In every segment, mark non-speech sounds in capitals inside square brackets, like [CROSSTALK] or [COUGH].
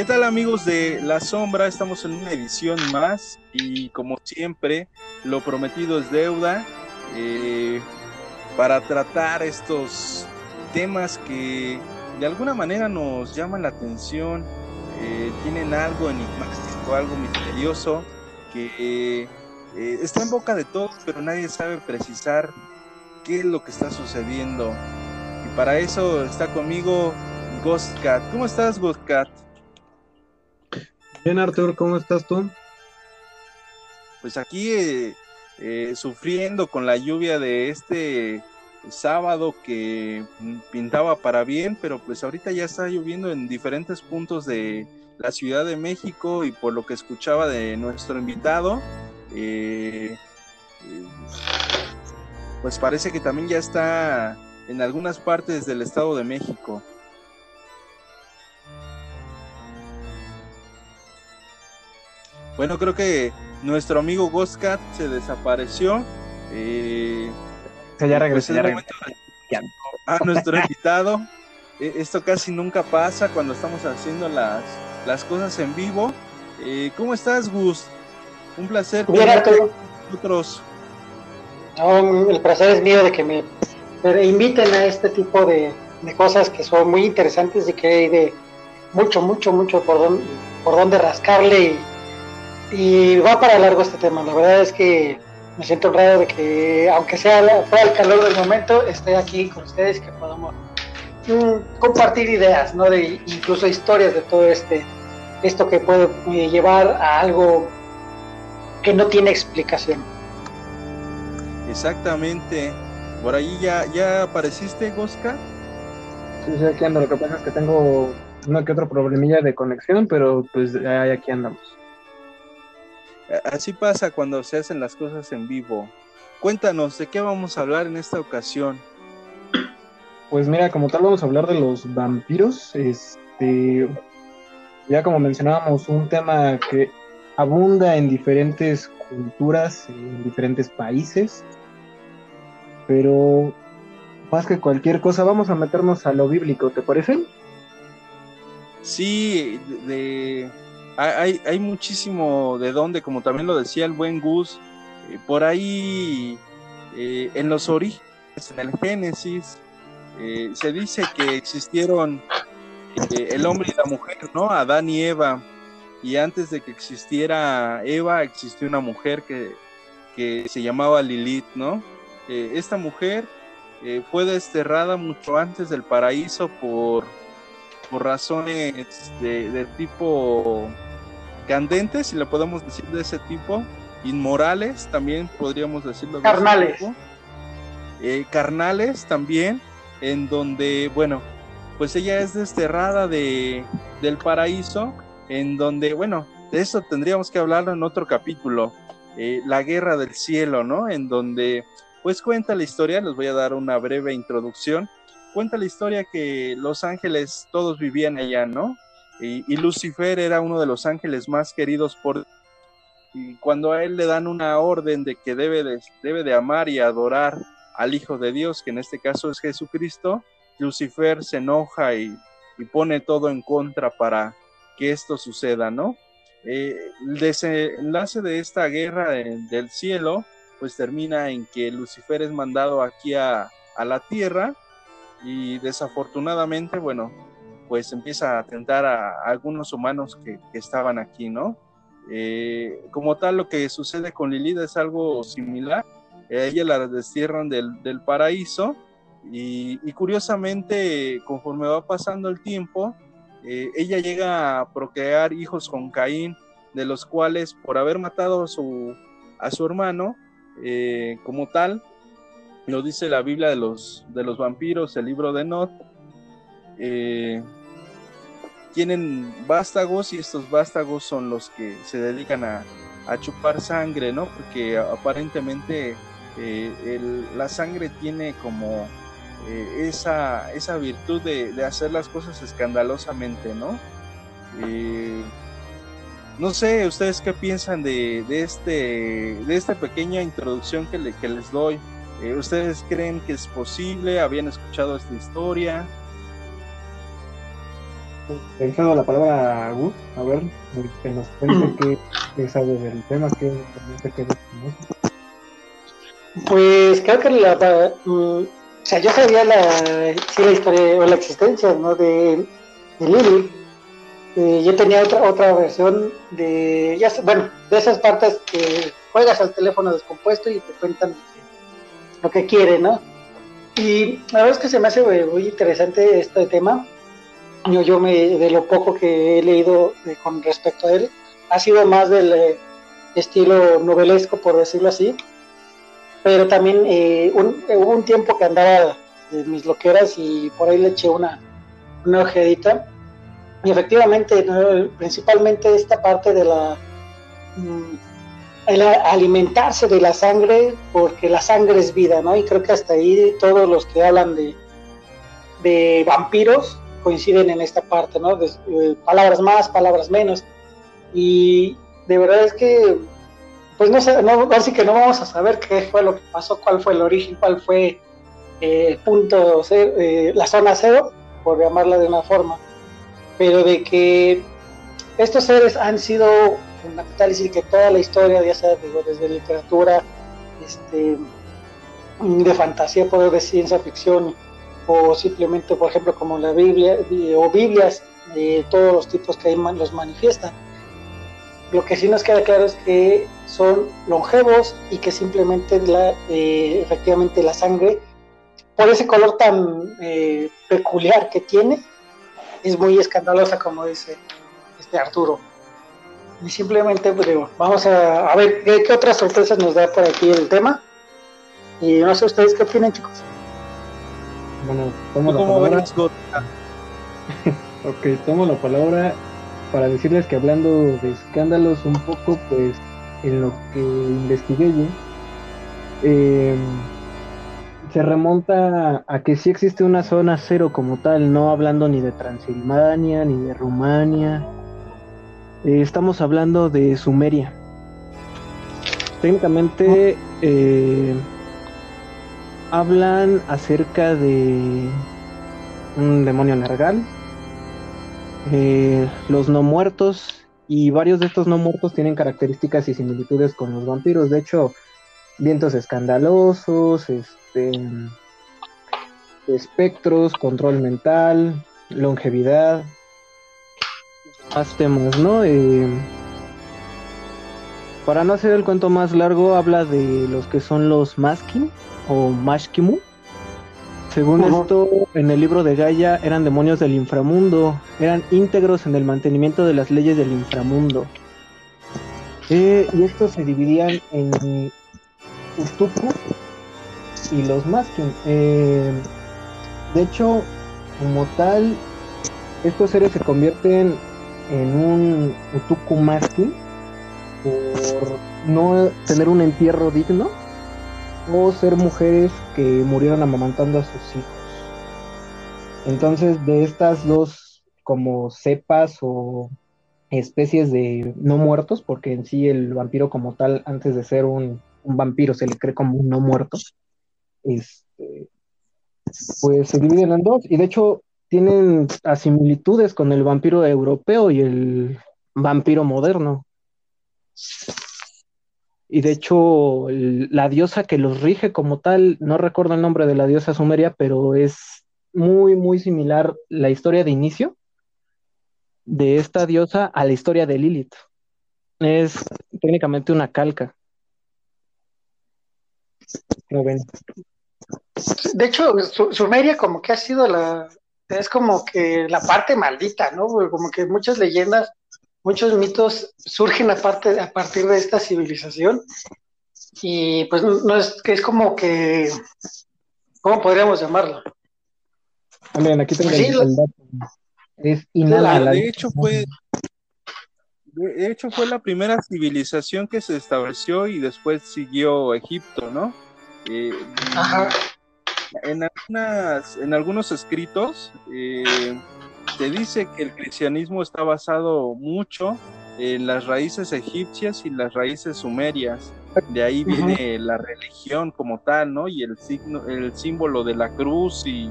¿Qué tal amigos de La Sombra? Estamos en una edición más y como siempre, lo prometido es deuda eh, para tratar estos temas que de alguna manera nos llaman la atención, eh, tienen algo enigmático, algo misterioso que eh, está en boca de todos, pero nadie sabe precisar qué es lo que está sucediendo. Y para eso está conmigo Ghostcat. ¿Cómo estás, Ghostcat? Bien, Arthur, ¿cómo estás tú? Pues aquí eh, eh, sufriendo con la lluvia de este sábado que pintaba para bien, pero pues ahorita ya está lloviendo en diferentes puntos de la Ciudad de México y por lo que escuchaba de nuestro invitado, eh, pues parece que también ya está en algunas partes del Estado de México. Bueno, creo que nuestro amigo Ghostcat se desapareció. Eh, ya regresó. A nuestro invitado. E, esto casi nunca pasa cuando estamos haciendo las, las cosas en vivo. Eh, ¿Cómo estás, Gus? Un placer. Bien, nosotros. el placer es mío de que me inviten a este tipo de, de, cosas que son muy interesantes y que hay de mucho, mucho, mucho por, don, por donde rascarle y y va para largo este tema. La verdad es que me siento honrado de que, aunque sea fuera el calor del momento, esté aquí con ustedes que podamos mm, compartir ideas, ¿no? De incluso historias de todo este esto que puede eh, llevar a algo que no tiene explicación. Exactamente. Por ahí ya, ya apareciste, Gosca. Sí, sí, aquí ando. Lo que pasa es que tengo uno que otro problemilla de conexión, pero pues aquí andamos. Así pasa cuando se hacen las cosas en vivo. Cuéntanos, ¿de qué vamos a hablar en esta ocasión? Pues mira, como tal vamos a hablar de los vampiros. Este, ya como mencionábamos, un tema que abunda en diferentes culturas, en diferentes países. Pero más que cualquier cosa, vamos a meternos a lo bíblico, ¿te parece? Sí, de, hay, hay muchísimo de dónde, como también lo decía el buen Gus, eh, por ahí eh, en los orígenes, en el Génesis, eh, se dice que existieron el hombre y la mujer, ¿no? Adán y Eva. Y antes de que existiera Eva, existió una mujer que, que se llamaba Lilith, ¿no? esta mujer fue desterrada mucho antes del paraíso por, por razones de, de tipo candentes, si le podemos decir de ese tipo, inmorales también podríamos decirlo. carnales. Eh, carnales también, en donde, bueno, pues ella es desterrada de, del paraíso, en donde, bueno, de eso tendríamos que hablar en otro capítulo, eh, la guerra del cielo, ¿no? En donde, pues cuenta la historia, les voy a dar una breve introducción, cuenta la historia que los ángeles todos vivían allá, ¿no? Y, Lucifer era uno de los ángeles más queridos por... Y cuando a él le dan una orden de que debe de, debe de amar y adorar al Hijo de Dios, que en este caso es Jesucristo, Lucifer se enoja y, pone todo en contra para que esto suceda, ¿no? Eh, el desenlace de esta guerra del cielo, pues termina en que Lucifer es mandado aquí a, a la tierra y desafortunadamente, bueno, pues empieza a atentar a, algunos humanos que, estaban aquí, ¿no? Eh, como tal, lo que sucede con Lilith es algo similar. ella la destierran del, paraíso y, curiosamente, conforme va pasando el tiempo, eh, ella llega a procrear hijos con Caín, de los cuales, por haber matado a su, a su hermano, eh, como tal, lo dice la Biblia de los, de los vampiros, el libro de Not, tienen vástagos y estos vástagos son los que se dedican a, chupar sangre, ¿no? Porque aparentemente eh, la sangre tiene como eh, esa, esa virtud de, hacer las cosas escandalosamente, ¿no? Eh, no sé, ustedes qué piensan de, este, de esta pequeña introducción que, que les doy. ¿Ustedes creen que es posible? ¿Habían escuchado esta historia? La palabra a Gus, a ver, que nos cuente qué, sabe del tema, qué, qué Pues creo que la, mm, o sea, yo sabía la, sí, la historia o la existencia, ¿no? De, de Lily. Eh, yo tenía otra otra versión de, ya, bueno, de esas partes que juegas al teléfono descompuesto y te cuentan lo que, quiere, ¿no? Y la verdad es que se me hace muy interesante este tema. Yo, me, de lo poco que he leído eh, con respecto a él, ha sido más del eh, estilo novelesco, por decirlo así. Pero también eh, hubo un tiempo que andaba de mis loqueras y por ahí le eché una, una ojedita. Y efectivamente, principalmente esta parte de la mm, alimentarse de la sangre, porque la sangre es vida, ¿no? Y creo que hasta ahí todos los que hablan de, de vampiros coinciden en esta parte, ¿no? Eh, palabras más, palabras menos. Y de verdad es que, pues no sé, no, así que no vamos a saber qué fue lo que pasó, cuál fue el origen, cuál fue eh, el punto, eh, la zona cero, por llamarla de una forma. Pero de que estos seres han sido fundamentales y que toda la historia, ya sea digo, desde literatura, este, de fantasía, poder de ciencia ficción, o simplemente, por ejemplo, como la Biblia, o Biblias de todos los tipos que ahí los manifiestan. Lo que sí nos queda claro es que son longevos y que simplemente la, eh, efectivamente la sangre, por ese color tan eh, peculiar que tiene, es muy escandalosa, como dice este Arturo. Y simplemente, pues, vamos a, ver ¿qué, otras sorpresas nos da por aquí el tema. Y no sé ustedes qué opinan, chicos. Bueno, tomo la palabra. [LAUGHS] ok, tomo la palabra para decirles que hablando de escándalos un poco, pues en lo que investigué yo, em, se remonta a que sí existe una zona cero como tal, no hablando ni de Transilvania, ni de Rumania, eh, estamos hablando de Sumeria. Técnicamente eh, hablan acerca de un demonio nargal, eh, los no muertos y varios de estos no muertos tienen características y similitudes con los vampiros. De hecho, vientos escandalosos, este, espectros, control mental, longevidad, más temas, ¿no? Eh, para no hacer el cuento más largo, habla de los que son los Maskin o Mashkimu. Según esto, en el libro de Gaia eran demonios del inframundo, eran íntegros en el mantenimiento de las leyes del inframundo. Eh, y estos se dividían en Utuku y los Maskin. Eh, de hecho, como tal, estos seres se convierten en un Utuku por no tener un entierro digno o ser mujeres que murieron amamantando a sus hijos. Entonces, de estas dos como cepas o especies de no muertos, porque en sí el vampiro como tal, antes de ser un, vampiro, se le cree como un no muerto, este, pues se dividen en dos. Y de hecho, tienen similitudes con el vampiro europeo y el vampiro moderno. Y de hecho, la diosa que los rige como tal, no recuerdo el nombre de la diosa sumeria, pero es muy, muy similar la historia de inicio de esta diosa a la historia de Lilith. Es técnicamente una calca. De hecho, Sumeria como que ha sido la, es como que la parte maldita, ¿no? Como que muchas leyendas, muchos mitos surgen a, a partir de esta civilización. Y pues no es que es como que, ¿cómo podríamos llamarlo? También aquí tengo el, dato. Es de hecho fue de hecho fue la primera civilización que se estableció y después siguió Egipto, ¿no? Eh, Ajá en, algunas, en algunos escritos eh, se dice que el cristianismo está basado mucho en las raíces egipcias y las raíces sumerias. De ahí viene la religión como tal, ¿no? Y el signo, el símbolo de la cruz y,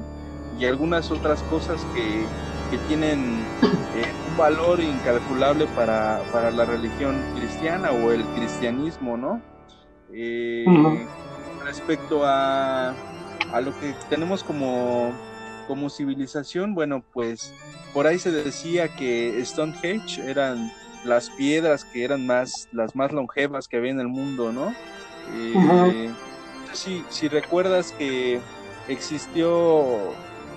algunas otras cosas que, que tienen eh, un valor incalculable para, para, la religión cristiana o el cristianismo, ¿no? Eh, respecto a, a, lo que tenemos como, como civilización, bueno, pues por ahí se decía que Stonehenge eran las piedras que eran más, las más longevas que había en el mundo, ¿no? Eh, si, si recuerdas que existió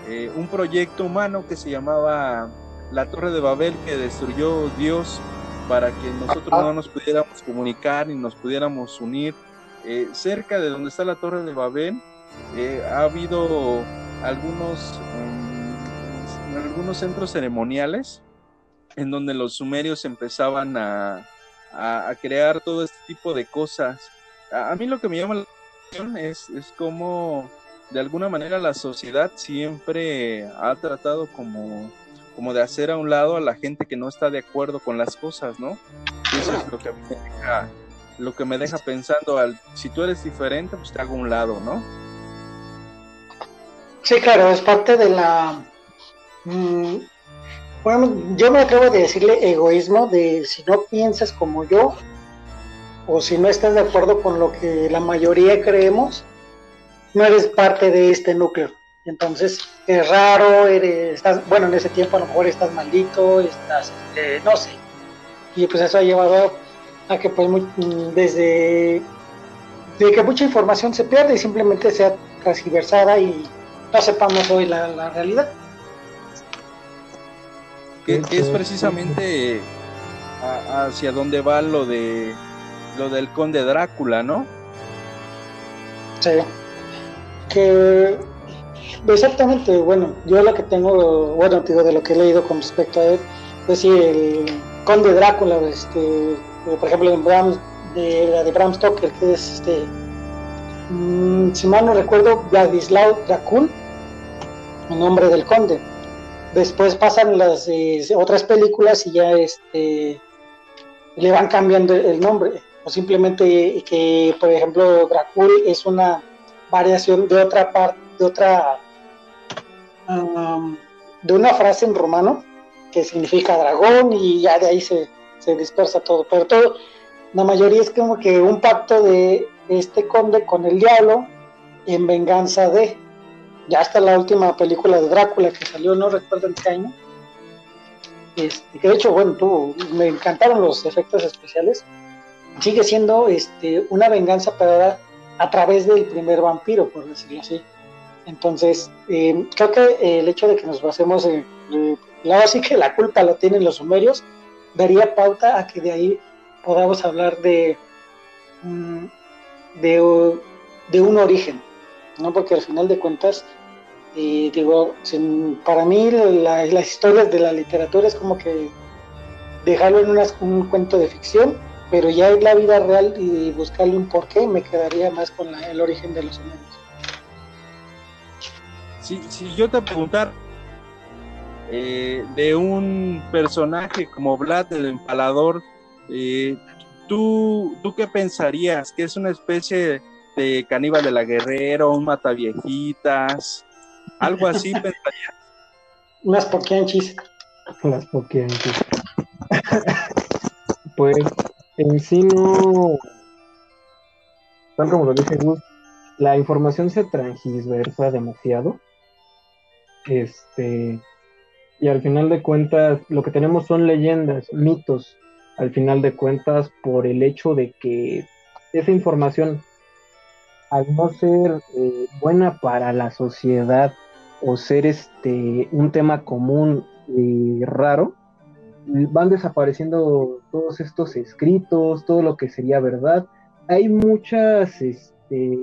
eh, un proyecto humano que se llamaba la Torre de Babel que destruyó Dios para que nosotros no nos pudiéramos comunicar y nos pudiéramos unir. Eh, cerca de donde está la Torre de Babel eh, ha habido algunos, mm, algunos centros ceremoniales en donde los sumerios empezaban a, a, crear todo este tipo de cosas. A, mí lo que me llama la atención es, es cómo de alguna manera la sociedad siempre ha tratado como, como de hacer a un lado a la gente que no está de acuerdo con las cosas, ¿no? eso es lo que me deja, lo que me deja pensando, al, si tú eres diferente, pues te hago a un lado, ¿no? Sí, claro, es parte de la... Mm, bueno, yo me atrevo a decirle egoísmo de si no piensas como yo o si no estás de acuerdo con lo que la mayoría creemos, no eres parte de este núcleo. Entonces es raro, eres, estás, bueno, en ese tiempo a lo mejor estás maldito, estás, este, no sé. Y pues eso ha llevado a que pues desde de que mucha información se pierde y simplemente sea transversada y no sepamos hoy la, realidad. Que, es precisamente hacia dónde va lo de lo del conde Drácula, ¿no? Sí que exactamente, bueno, yo lo que tengo, bueno, digo, de lo que he leído con respecto a él, pues sí, el conde Drácula, este, por ejemplo, en Bram, de la de Bram Stoker, que es este, mm, si mal no recuerdo, Vladislav Dracul, el nombre del conde. Después pasan las eh, otras películas y ya este le van cambiando el nombre, o simplemente que, por ejemplo, Dracul es una variación de otra parte, de otra, um, de una frase en romano que significa dragón y ya de ahí se, se dispersa todo. Pero todo, la mayoría es como que un pacto de este conde con el diablo en venganza de. Ya hasta la última película de Drácula que salió, no recuerdo en qué año. Este, que de hecho, bueno, tú, me encantaron los efectos especiales. Sigue siendo este, una venganza, pero a través del primer vampiro, por decirlo así. Entonces, eh, creo que el hecho de que nos basemos en, eh, lado así que la culpa lo tienen los sumerios, daría pauta a que de ahí podamos hablar de, mm, de, de, un origen, ¿no? Porque al final de cuentas, digo, para mí las historias de la literatura es como que dejarlo en un cuento de ficción pero ya en la vida real y buscarle un porqué me quedaría más con el origen de los humanos. Si, yo te preguntar eh, de un personaje como Vlad el Empalador, eh, ¿tú, ¿tú qué pensarías? ¿Que es una especie de caníbal de la guerrera, un mataviejitas? ¿Algo así [LAUGHS] pensarías? Unas poquianchis. Las poquianchis. [LAUGHS] pues en sí no, tal como lo dice Gus, la información se transversa demasiado. Este, y al final de cuentas, lo que tenemos son leyendas, mitos, al final de cuentas, por el hecho de que esa información, al no ser eh, buena para la sociedad o ser este un tema común y raro, van desapareciendo todos estos escritos, todo lo que sería verdad. Hay muchas este,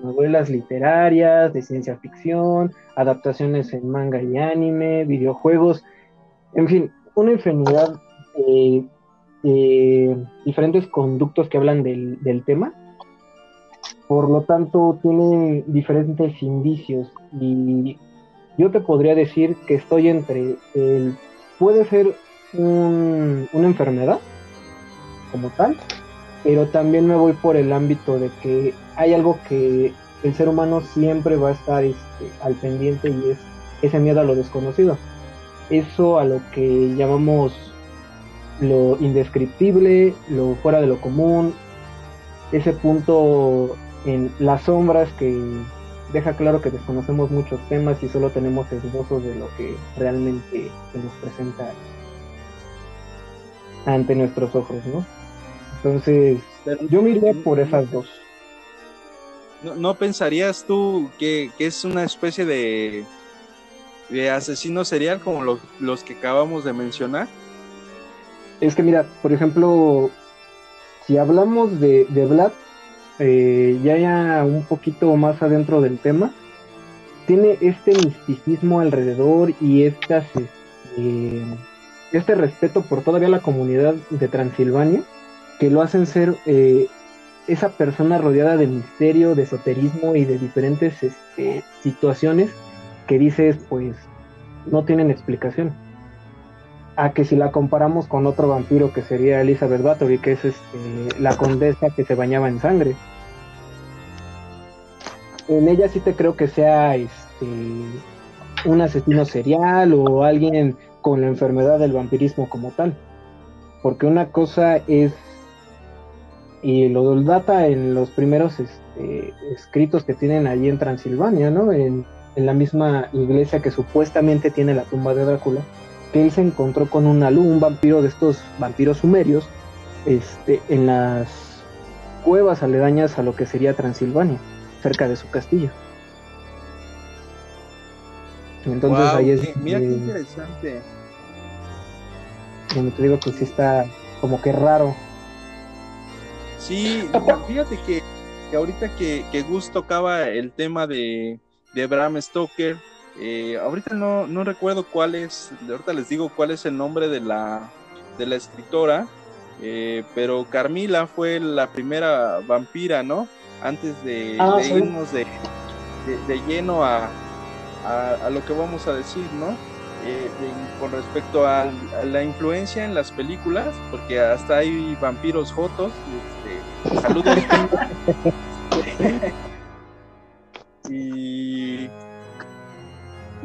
novelas literarias, de ciencia ficción, adaptaciones en manga y anime, videojuegos, en fin, una infinidad de, diferentes conductos que hablan del, del tema. Por lo tanto, tienen diferentes indicios y yo te podría decir que estoy entre el puede ser una enfermedad como tal, pero también me voy por el ámbito de que hay algo que el ser humano siempre va a estar este, al pendiente y es ese miedo a lo desconocido. eso a lo que llamamos lo indescriptible, lo fuera de lo común, ese punto en las sombras que deja claro que desconocemos muchos temas y solo tenemos esbozos de lo que realmente se nos presenta ante nuestros ojos, ¿no? Entonces, yo me iría por esas dos. ¿No, pensarías tú que, es una especie de, de asesino serial como los, los que acabamos de mencionar? Es que mira, por ejemplo, si hablamos de, de Vlad, eh, ya, ya un poquito más adentro del tema, tiene este misticismo alrededor y estas, este, este respeto por todavía la comunidad de Transilvania, que lo hacen ser eh, esa persona rodeada de misterio, de esoterismo y de diferentes este, situaciones que dices, pues, no tienen explicación. A que si la comparamos con otro vampiro que sería Elizabeth Bathory, que es este, la condesa que se bañaba en sangre. En ella sí te creo que sea este, un asesino serial o alguien con la enfermedad del vampirismo como tal. Porque una cosa es y lo data en los primeros este, escritos que tienen allí en Transilvania, ¿no? En, la misma iglesia que supuestamente tiene la tumba de Drácula, que él se encontró con un alú, un vampiro de estos vampiros sumerios, este, en las cuevas aledañas a lo que sería Transilvania, cerca de su castillo. Entonces ahí es. Mira qué interesante. Donde te digo que sí está como que raro Sí, [LAUGHS] fíjate que, ahorita que, que, Gus tocaba el tema de, de Bram Stoker, eh, ahorita no, no recuerdo cuál es, ahorita les digo cuál es el nombre de la, de la escritora, eh, pero Carmila fue la primera vampira, ¿no? Antes de, ah, irnos de, de, lleno a, a, lo que vamos a decir, ¿no? Eh, con respecto a, la influencia en las películas, porque hasta hay vampiros jotos. Este, saludos. [LAUGHS] [LAUGHS] y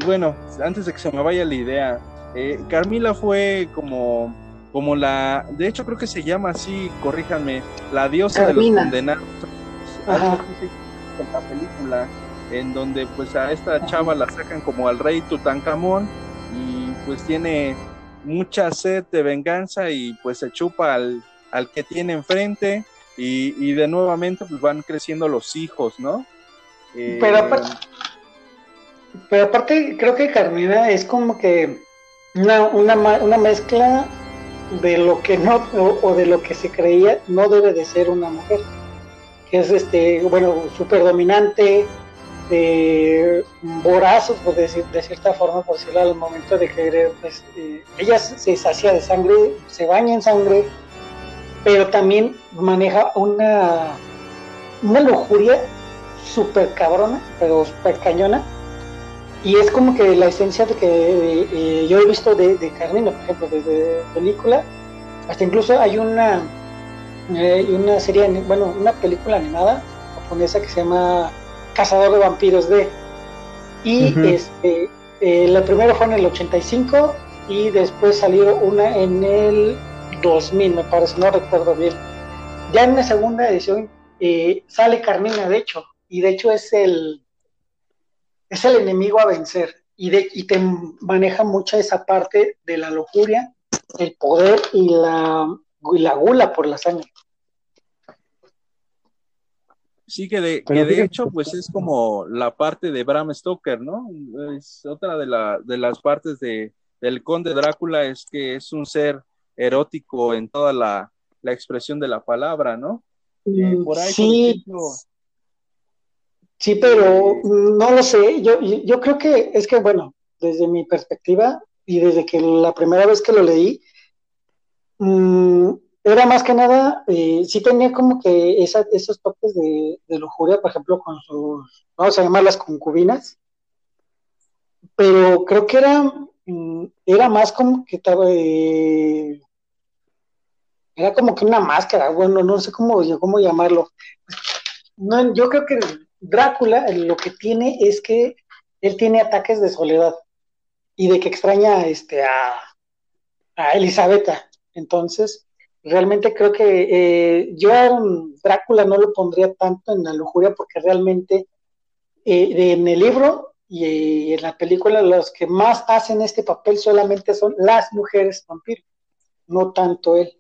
bueno, antes de que se me vaya la idea, eh, Carmila fue como, como la, de hecho creo que se llama así, corríjanme, la diosa de los condenados. Ajá. la película en donde pues a esta chava la sacan como al rey Tutankamón y pues tiene mucha sed de venganza y pues se chupa al, que tiene enfrente y, de nuevamente pues van creciendo los hijos, ¿no? Eh, pero, aparte, pero aparte creo que Carmina es como que una, una, mezcla de lo que no o, de lo que se creía no debe de ser una mujer. Que es este bueno súper dominante de vorazos, por decir, de cierta forma, por decirlo al momento de querer, pues, eh, ella se sacia de sangre, se baña en sangre, pero también maneja una, una lujuria súper cabrona, pero súper cañona, y es como que la esencia de que eh, yo he visto de, de Carmina, por ejemplo, desde película, hasta incluso hay una, eh, una serie, bueno, una película animada japonesa que se llama Cazador de Vampiros de. Y este, eh, la primera fue en el 85 y después salió una en el 2000, me parece, no recuerdo bien. Ya en la segunda edición eh, sale Carmina, de hecho, y de hecho es el, es el enemigo a vencer. Y, de, y te maneja mucha esa parte de la locura, el poder y la, y la gula por la sangre. Sí, que de, que de hecho, pues es como la parte de Bram Stoker, ¿no? Es otra de, la, de las partes de, del conde Drácula, es que es un ser erótico en toda la, expresión de la palabra, ¿no? Eh, mm, sí. Sí, pero no lo sé. Yo, yo creo que es que, bueno, desde mi perspectiva y desde que la primera vez que lo leí, mmm, era más que nada, eh, sí tenía como que esos toques de, de, lujuria, por ejemplo, con sus, vamos a llamarlas concubinas, pero creo que era, mm, era más como que estaba, eh, era como que una máscara, bueno, no sé cómo, cómo llamarlo. No, yo creo que Drácula lo que tiene es que él tiene ataques de soledad. y de que extraña este, a, a Elizabeth. Entonces, realmente creo que eh, yo Drácula no lo pondría tanto en la lujuria porque realmente eh, en el libro y en la película los que más hacen este papel solamente son las mujeres vampiros, no tanto él.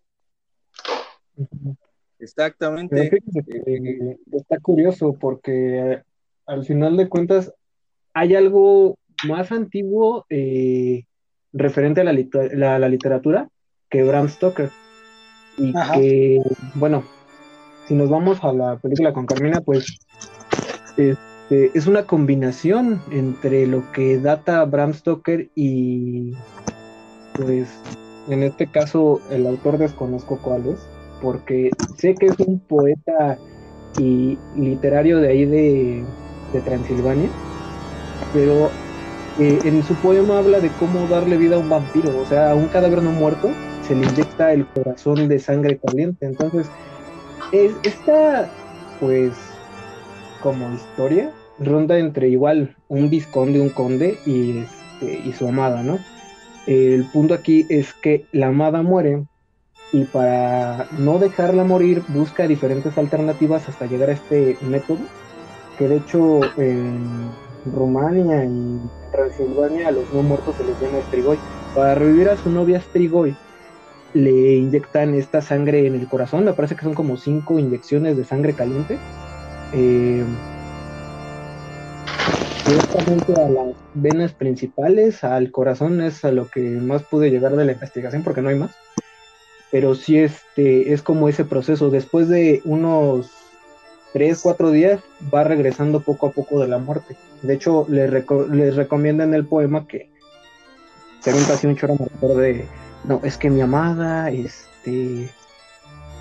Exactamente. está curioso porque al final de cuentas hay algo más antiguo eh, referente a la, la, literatura que Bram Stoker. Y que, bueno, si nos vamos a la película con Carmina, pues este, es una combinación entre lo que data Bram Stoker y, pues, en este caso, el autor desconozco cuál es, porque sé que es un poeta y literario de ahí de, Transilvania, pero eh, en su poema habla de cómo darle vida a un vampiro, o sea, a un cadáver no muerto se le inyecta el corazón de sangre caliente. Entonces, es, esta, pues, como historia, ronda entre igual un visconde, un conde y, este, y su amada, ¿no? El punto aquí es que la amada muere y para no dejarla morir busca diferentes alternativas hasta llegar a este método, que de hecho en Rumania y Transilvania a los no muertos se les llama Strigoi. Para revivir a su novia Strigoi le inyectan esta sangre en el corazón, me parece que son como cinco inyecciones de sangre caliente. Eh, directamente a las venas principales, al corazón es a lo que más pude llegar de la investigación porque no hay más. Pero sí este, es como ese proceso. Después de unos 3, 4 días va regresando poco a poco de la muerte. De hecho, les, les recomiendan el poema que se así un choro de no, es que mi amada, este,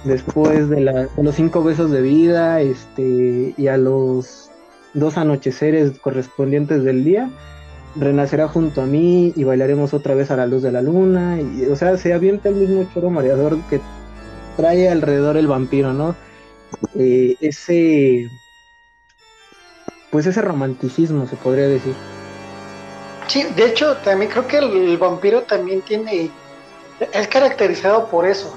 después de, la, los cinco besos de vida, este, y a los dos anocheceres correspondientes del día, renacerá junto a mí y bailaremos otra vez a la luz de la luna. Y, o sea, se avienta el mismo choro mareador que trae alrededor el vampiro, ¿no? Eh, ese, pues ese romanticismo se podría decir. Sí, de hecho, también creo que el vampiro también tiene es caracterizado por eso.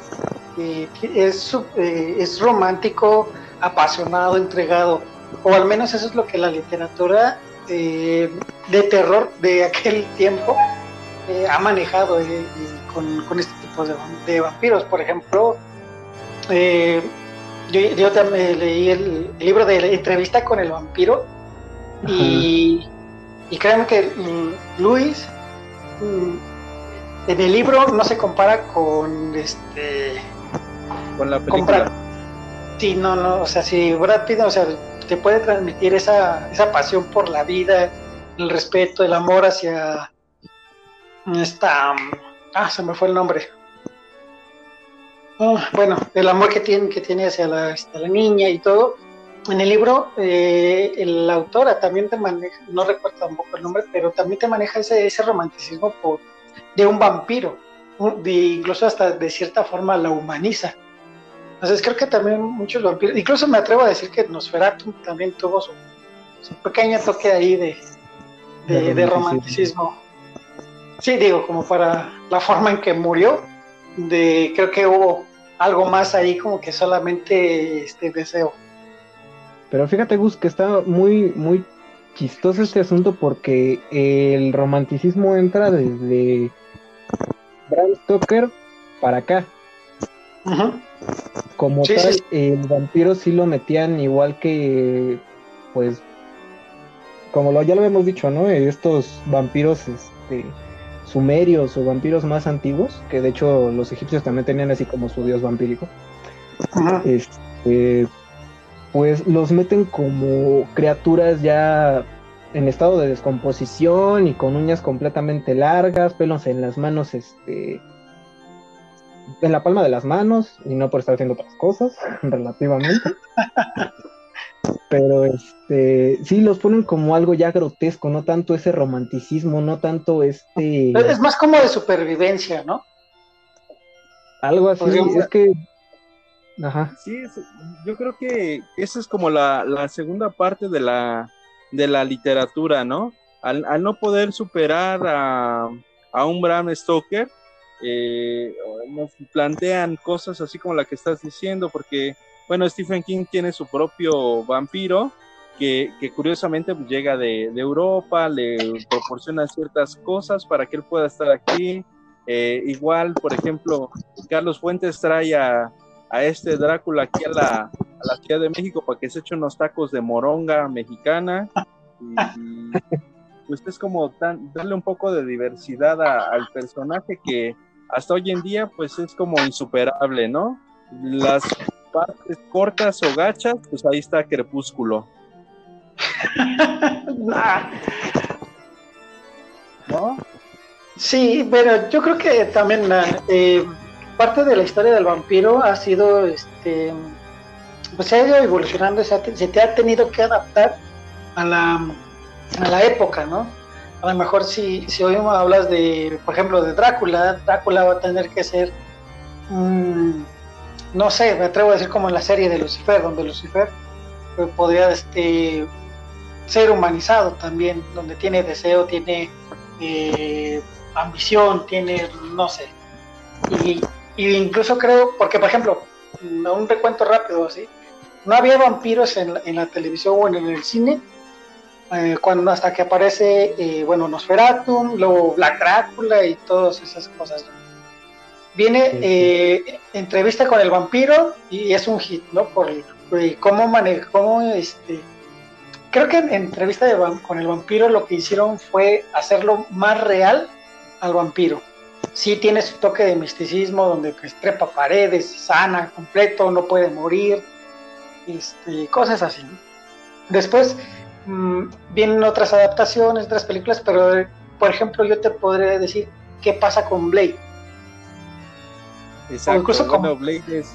es, eh, es romántico, apasionado, entregado, o al menos eso es lo que la literatura eh, de terror de aquel tiempo eh, ha manejado con, este tipo de, vampiros. Por ejemplo, yo, también leí el, libro de la entrevista con el vampiro y, y créanme que mm, Luis mm, en el libro no se compara con este con la película. Sí, no, no, o sea, si Brad Pitt, o sea, te puede transmitir esa, esa pasión por la vida, el respeto, el amor hacia esta ah, se me fue el nombre. Ah, bueno, el amor que tiene, que tiene hacia la, la niña y todo. En el libro, eh, la autora también te maneja, no recuerdo tampoco el nombre, pero también te maneja ese, ese romanticismo por, de un vampiro, de, incluso hasta de cierta forma la humaniza. Entonces creo que también muchos vampiros, incluso me atrevo a decir que Nosferatu también tuvo su, pequeño toque ahí de, de, romanticismo. Sí, digo, como para la forma en que murió, de creo que hubo algo más ahí como que solamente este deseo. Pero fíjate, Gus, que está muy, muy chistoso este asunto porque el romanticismo entra desde Bram Stoker para acá. Como tal, el vampiro sí lo metían igual que, pues, como lo, ya lo hemos dicho, ¿no? Estos vampiros este, sumerios o vampiros más antiguos, que de hecho los egipcios también tenían así como su dios vampírico. Este, pues los meten como criaturas ya en estado de descomposición y con uñas completamente largas, pelos en las manos, este, en la palma de las manos y no por estar haciendo otras cosas, [LAUGHS] relativamente. Pero este, sí los ponen como algo ya grotesco, no tanto ese romanticismo, no tanto este. Es más como de supervivencia, ¿no? Algo así, es que Ajá. Sí, yo creo que esa es como la, la segunda parte de la, de la literatura, ¿no? al, al no poder superar a, a un Bram Stoker, eh, nos plantean cosas así como la que estás diciendo, porque, bueno, Stephen King tiene su propio vampiro, que, curiosamente llega de, Europa, le proporciona ciertas cosas para que él pueda estar aquí. Eh, igual, por ejemplo, Carlos Fuentes trae a, a este Drácula aquí a la, a Ciudad de México para que se eche unos tacos de moronga mexicana. Y, pues es como tan, darle un poco de diversidad al personaje que hasta hoy en día pues es como insuperable, ¿no? Las partes cortas o gachas, pues ahí está Crepúsculo. [LAUGHS] ¿No? Sí, pero yo creo que también eh, parte de la historia del vampiro ha sido, este, pues se ha ido evolucionando, se, ha, se te ha tenido que adaptar a la, a la época, ¿no? A lo mejor si, si hoy hablas de, por ejemplo, de Drácula, Drácula va a tener que ser, no sé, me atrevo a decir como en la serie de Lucifer, donde Lucifer pues, podría este, ser humanizado también, donde tiene deseo, tiene eh, ambición, tiene, no sé. Y, y, incluso creo, porque por ejemplo, un recuento rápido así, no había vampiros en, en la televisión o en el cine eh, cuando hasta que aparece, eh, bueno, Nosferatum, luego Black Drácula y todas esas cosas. Viene eh, entrevista con el vampiro y es un hit, ¿no? Por, por cómo maneja, cómo este. Creo que en entrevista de, con el vampiro lo que hicieron fue hacerlo más real al vampiro. Sí tiene su toque de misticismo donde pues, trepa paredes, sana completo, no puede morir, este, cosas así. Después mmm, vienen otras adaptaciones, otras películas, pero por ejemplo yo te podría decir qué pasa con Blade. Exacto, o incluso bueno, con, Blade es,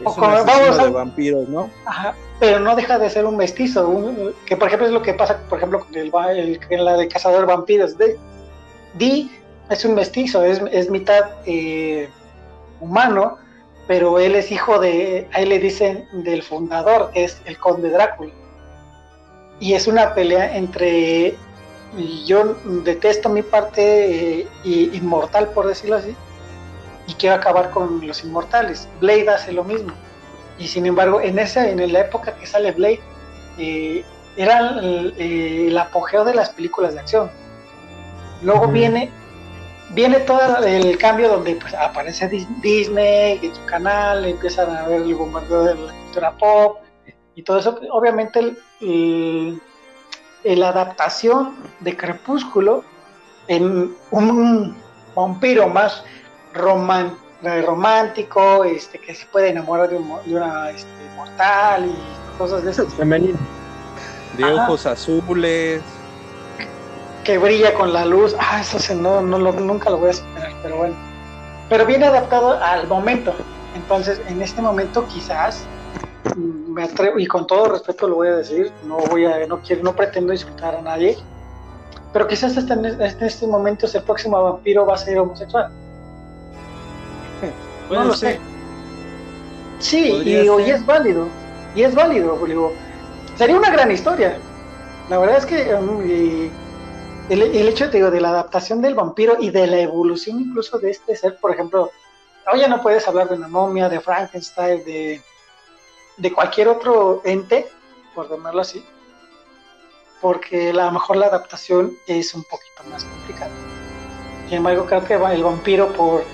es un vamos a, de vampiros, ¿no? Ajá, pero no deja de ser un mestizo, un, que por ejemplo es lo que pasa, por ejemplo, con el, el, en la de Cazador Vampiros. De, Dee es un mestizo, es, es mitad eh, humano, pero él es hijo de, ahí le dicen del fundador, que es el conde Drácula y es una pelea entre yo detesto mi parte eh, inmortal por decirlo así y quiero acabar con los inmortales. Blade hace lo mismo. Y sin embargo en esa en la época que sale Blade eh, era el, eh, el, apogeo de las películas de acción. Luego viene viene todo el cambio donde pues, aparece Disney en su canal empiezan a ver el bombardeo de la cultura pop y todo eso, obviamente el, el, la adaptación de Crepúsculo en un vampiro más roman, romántico, este, que se puede enamorar de, un, de una este, mortal y cosas de esas. Femenino. De Ajá. ojos azules. Que brilla con la luz. Ah, eso se, no, no lo, nunca lo voy a superar, pero bueno. Pero viene adaptado al momento. Entonces, en este momento quizás me atrevo, y con todo respeto lo voy a decir, no voy a, no quiero, no pretendo insultar a nadie, pero quizás hasta en, en este momento el próximo vampiro va a ser homosexual. [LAUGHS] no lo sé. Sí, y, digo, y, es válido, y es válido, digo, sería una gran historia. La verdad es que um, el, el, hecho digo, de la adaptación del vampiro y de la evolución incluso de este ser, por ejemplo, ya no puedes hablar de una momia, de Frankenstein, de de cualquier otro ente, por llamarlo así, porque a lo mejor la adaptación es un poquito más complicada. Sin embargo, creo que el vampiro, por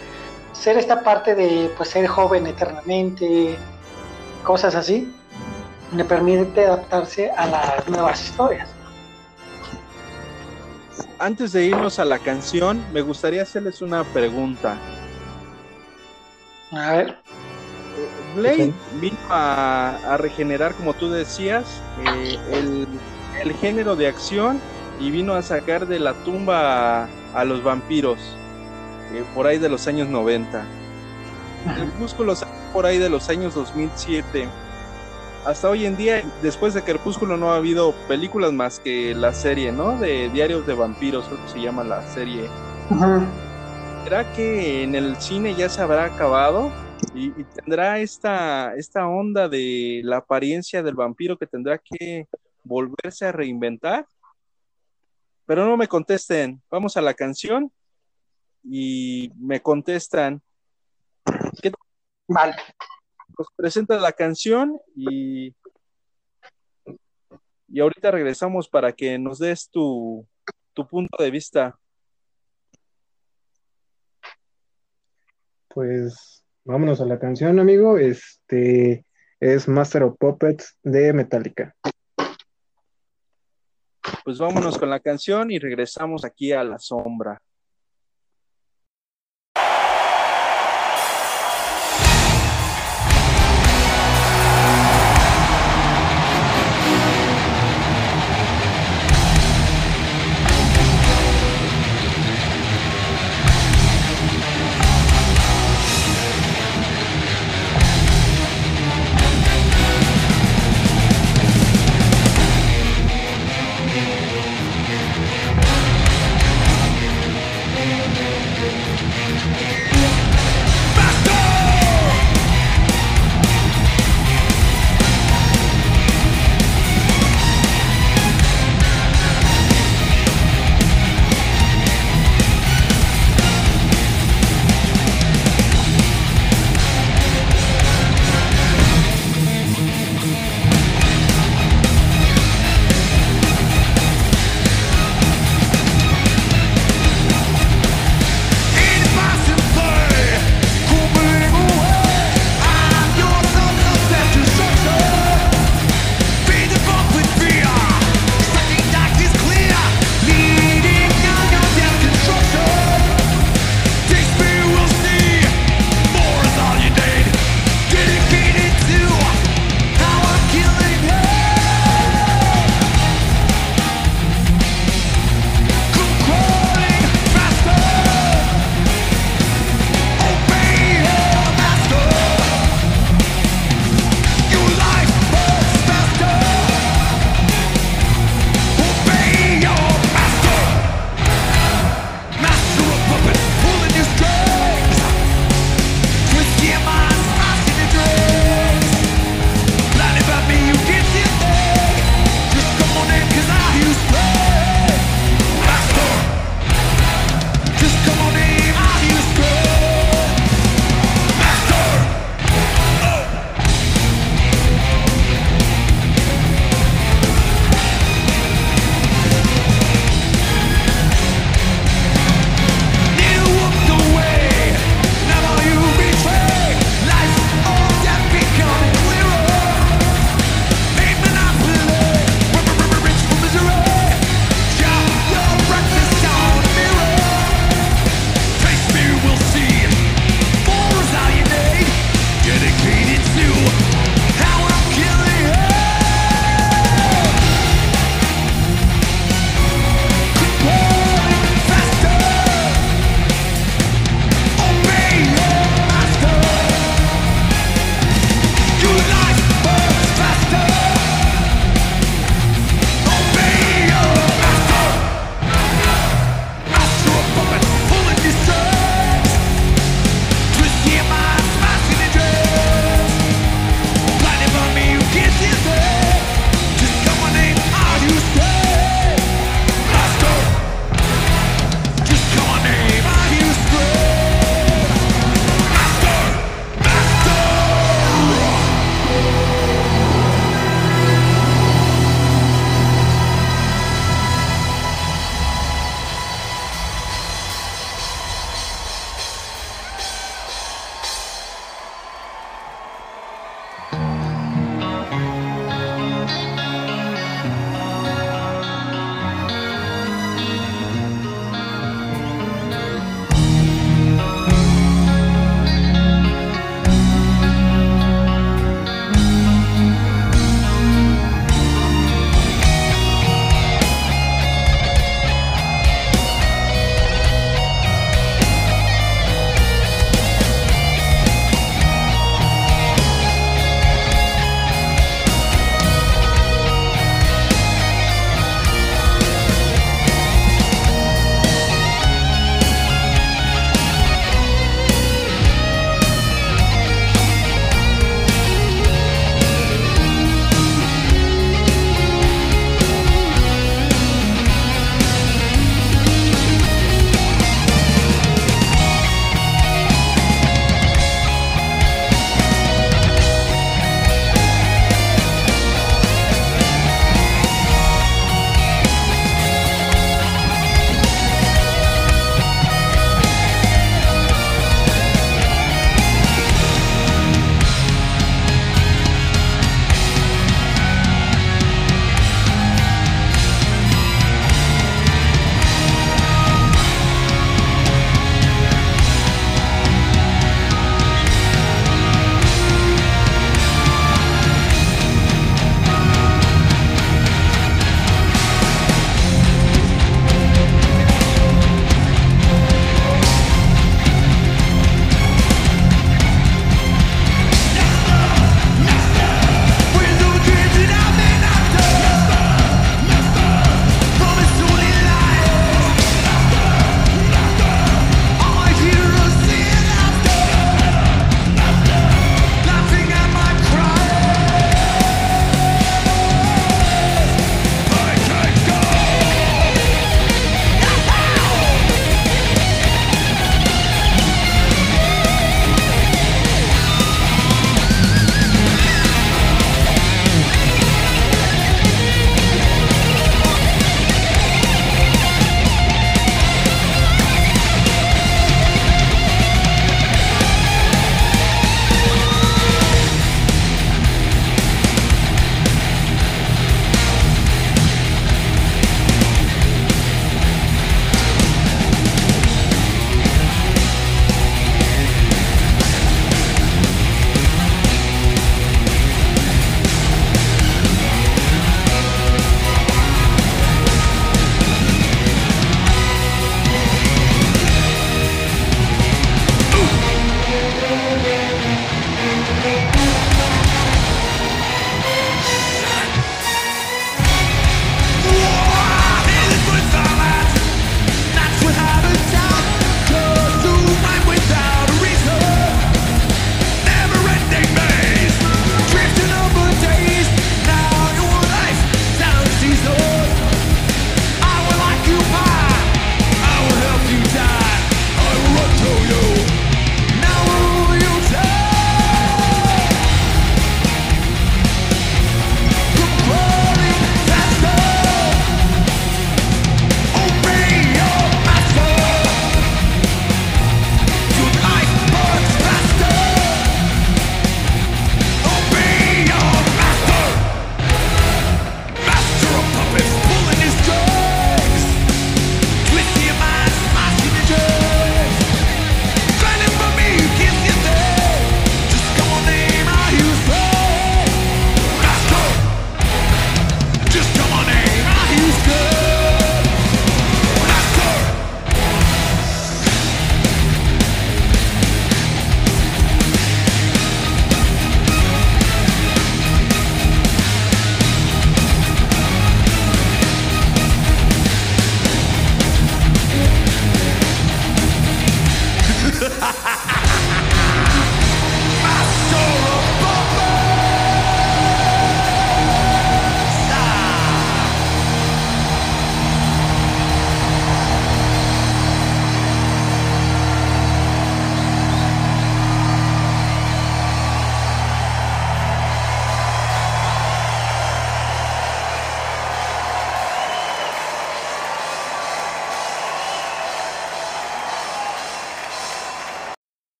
ser esta parte de pues, ser joven eternamente, cosas así, le permite adaptarse a las nuevas historias. Antes de irnos a la canción, me gustaría hacerles una pregunta. A ver. Blade vino a, a, regenerar, como tú decías, eh, el, el, género de acción y vino a sacar de la tumba a, a los vampiros eh, por ahí de los años 90. El [LAUGHS] Crepúsculo salió por ahí de los años 2007. Hasta hoy en día, después de Crepúsculo, no ha habido películas más que la serie, ¿no? De Diarios de Vampiros, creo que se llama la serie. -huh. ¿Será que en el cine ya se habrá acabado? Y, y, tendrá esta, esta onda de la apariencia del vampiro que tendrá que volverse a reinventar. pero no me contesten. Vamos a la canción y me contestan. ¿Qué Vale. Pues presenta la canción y, y ahorita regresamos para que nos des tu, tu punto de vista. Pues vámonos a la canción, amigo. Este es Master of Puppets de Metallica. Pues vámonos con la canción y regresamos aquí a la sombra.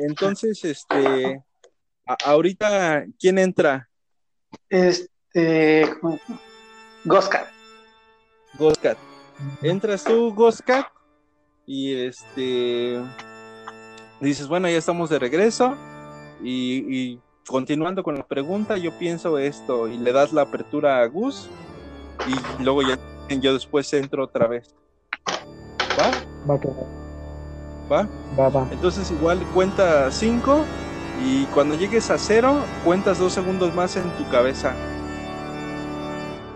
Entonces, este, ahorita, ¿quién entra? Este, Goscat. Goscat. Entras tú, Goscat, y este, dices, bueno, ya estamos de regreso, y, continuando con la pregunta, yo pienso esto, y le das la apertura a Gus, y luego ya yo después entro otra vez. ¿Va? Va, ¿Va? Va, va. Entonces igual cuenta 5 y cuando llegues a cero, cuentas dos segundos más en tu cabeza.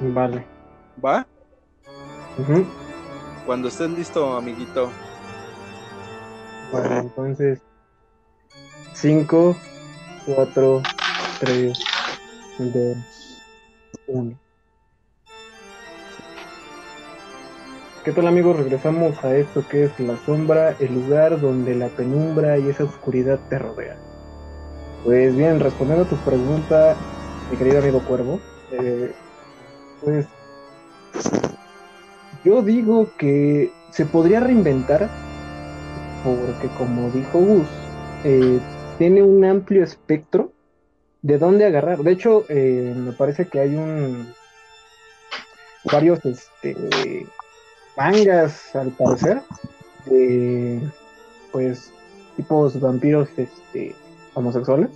Vale. ¿Va? Cuando estés listo, amiguito. Bueno, entonces 5, 4, 3, 2, 1. ¿Qué tal amigos? Regresamos a esto que es la sombra, el lugar donde la penumbra y esa oscuridad te rodea. Pues bien, respondiendo a tu pregunta, mi querido amigo Cuervo, eh, pues yo digo que se podría reinventar porque como dijo Gus, eh, tiene un amplio espectro de dónde agarrar. De hecho, eh, me parece que hay un varios este, mangas, al parecer, de pues tipos vampiros este, homosexuales.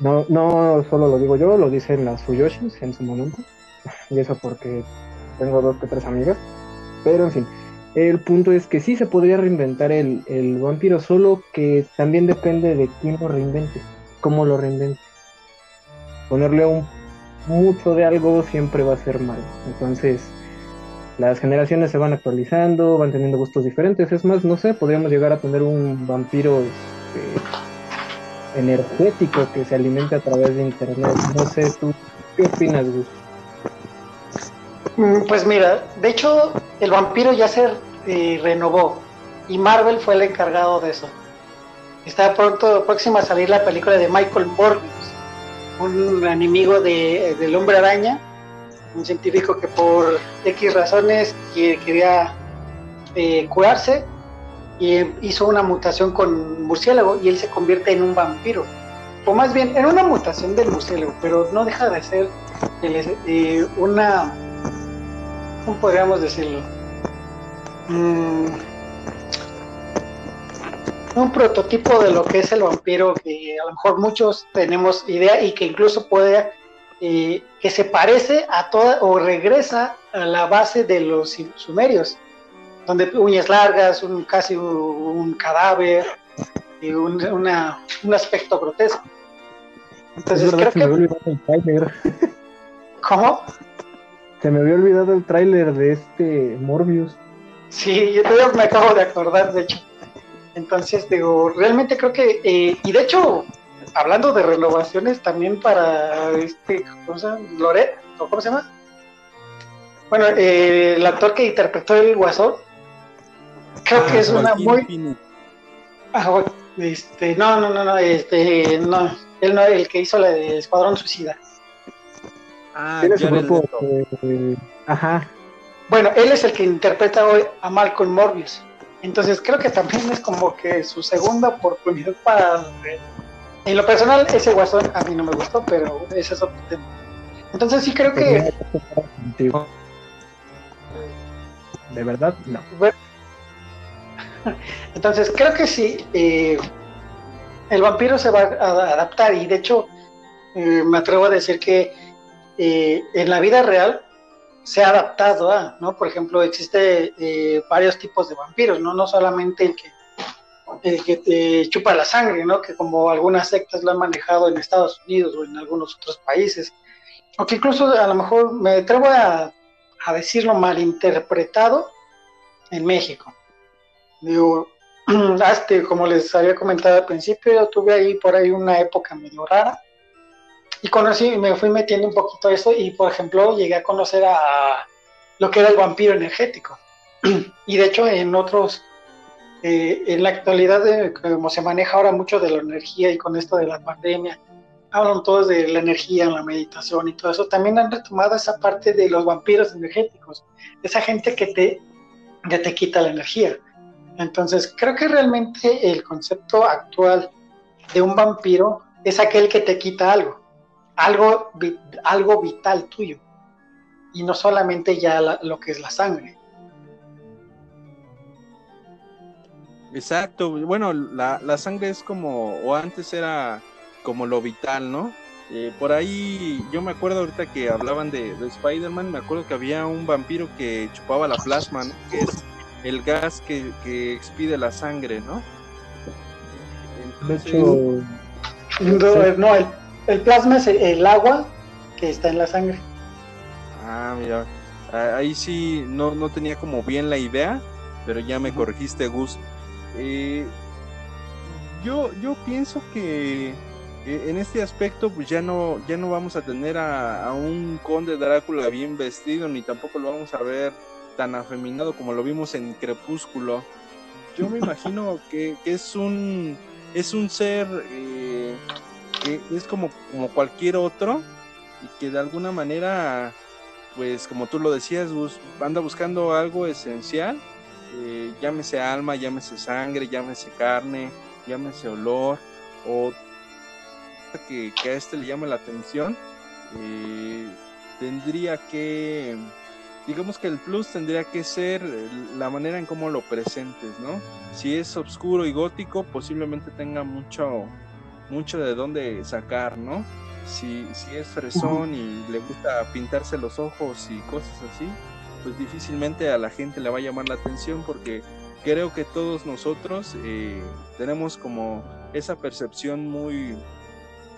No, no solo lo digo yo, lo dicen las Fuyoshis en su momento. [LAUGHS] Y eso porque tengo dos que tres amigas. Pero en fin, el punto es que sí se podría reinventar el, el vampiro, solo que también depende de quién lo reinvente, cómo lo reinvente. Ponerle un mucho de algo siempre va a ser malo. Entonces, las generaciones se van actualizando, van teniendo gustos diferentes. Es más, no sé, podríamos llegar a tener un vampiro este, energético que se alimente a través de internet. No sé, ¿tú qué opinas, Gus? Mm, pues mira, de hecho, el vampiro ya se eh, renovó y Marvel fue el encargado de eso. Está pronto próxima a salir la película de Michael Morbius, un enemigo de, del hombre araña un científico que por X razones quería eh, curarse y hizo una mutación con murciélago y él se convierte en un vampiro. O más bien, en una mutación del murciélago, pero no deja de ser eh, una, ¿cómo podríamos decirlo? Mm, un prototipo de lo que es el vampiro que a lo mejor muchos tenemos idea y que incluso puede eh, que se parece a toda o regresa a la base de los sumerios, donde uñas largas, un, casi un, cadáver, y un, un aspecto grotesco. Entonces creo que... Me había olvidado el tráiler. [LAUGHS] ¿Cómo? Se me había olvidado el tráiler de este Morbius. Sí, yo todavía me acabo de acordar, de hecho. Entonces, digo, realmente creo que, eh, y de hecho, hablando de renovaciones también para este, ¿cómo se llama? Loret, ¿cómo se llama? Bueno, eh, el actor que interpretó el Guasón, creo que ah, es una muy... Ah, este, no, no, no, no, este, no, él no, el que hizo la de Escuadrón Suicida. Ah, Tiene su grupo, eh, ajá. Bueno, él es el que interpreta hoy a Malcolm Morbius. Entonces creo que también es como que su segunda oportunidad para en lo personal, ese guasón a mí no me gustó, pero ese es otro tema. Entonces sí creo que... De verdad, no. Entonces creo que sí, eh, el vampiro se va a adaptar y de hecho eh, me atrevo a decir que eh, en la vida real se ha adaptado a, ¿no? Por ejemplo, existe varios tipos de vampiros, ¿no? No solamente el que el que te chupa la sangre, ¿no? Que como algunas sectas lo han manejado en Estados Unidos o en algunos otros países, o que incluso a lo mejor me atrevo a, a decirlo malinterpretado en México. Digo, [CLEARS THROAT] este, como les había comentado al principio, yo tuve ahí por ahí una época medio rara y conocí, me fui metiendo un poquito eso y por ejemplo llegué a conocer a lo que era el vampiro energético. [CLEARS THROAT] Y de hecho en otros eh, en la actualidad, eh, como se maneja ahora mucho de la energía y con esto de la pandemia, hablan todos de la energía, la meditación y todo eso, también han retomado esa parte de los vampiros energéticos, esa gente que te, te quita la energía. Entonces, creo que realmente el concepto actual de un vampiro es aquel que te quita algo, algo, algo vital tuyo, y no solamente ya lo que es la sangre. Exacto, bueno, la, la, sangre es como, o antes era como lo vital, ¿no? Eh, por ahí, yo me acuerdo ahorita que hablaban de, de Spider-Man, me acuerdo que había un vampiro que chupaba la plasma, ¿no? Que es el gas que, que expide la sangre, ¿no? de hecho, no, el, el, plasma es el, agua que está en la sangre. Ah, mira, ahí sí no, no tenía como bien la idea, pero ya me corregiste, Gus. Eh, yo, yo pienso que eh, en este aspecto pues ya no, ya no vamos a tener a, un conde Drácula bien vestido, ni tampoco lo vamos a ver tan afeminado como lo vimos en Crepúsculo. Yo me [LAUGHS] imagino que, es un es un ser eh, que es como, como cualquier otro y que de alguna manera, pues como tú lo decías, anda buscando algo esencial eh, llámese alma, llámese sangre, llámese carne, llámese olor, o que, a este le llame la atención, eh, tendría que, digamos que el plus tendría que ser la manera en cómo lo presentes, ¿no? Si es oscuro y gótico, posiblemente tenga mucho, mucho de dónde sacar, ¿no? Si, si es fresón y le gusta pintarse los ojos y cosas así, pues difícilmente a la gente le va a llamar la atención porque creo que todos nosotros eh, tenemos como esa percepción muy,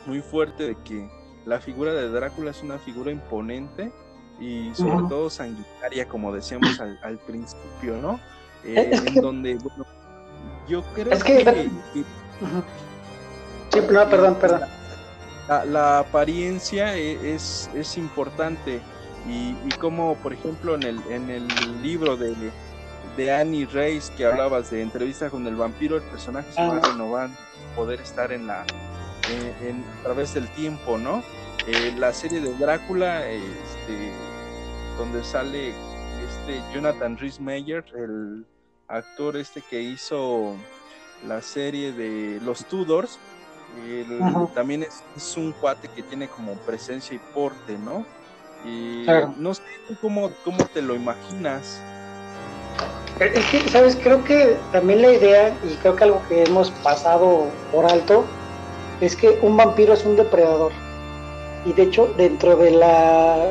muy fuerte de que la figura de Drácula es una figura imponente y sobre todo sanguinaria, como decíamos al, principio, ¿no? Eh, en donde, bueno, yo creo que... Sí, no, perdón, perdón. La, la apariencia e, es, es importante y, como por ejemplo en el, en el libro de, de Annie Reis que hablabas de entrevista con el vampiro, el personaje se va ah. renovando, poder estar en la en, a través del tiempo, ¿no? Eh, la serie de Drácula, este, donde sale este Jonathan Rhys Meyer, el actor este que hizo la serie de los Tudors, también es, es, un cuate que tiene como presencia y porte, ¿no? Y no sé cómo, cómo te lo imaginas. Es que, ¿sabes? Creo que también la idea, y creo que algo que hemos pasado por alto, es que un vampiro es un depredador. Y de hecho, dentro de la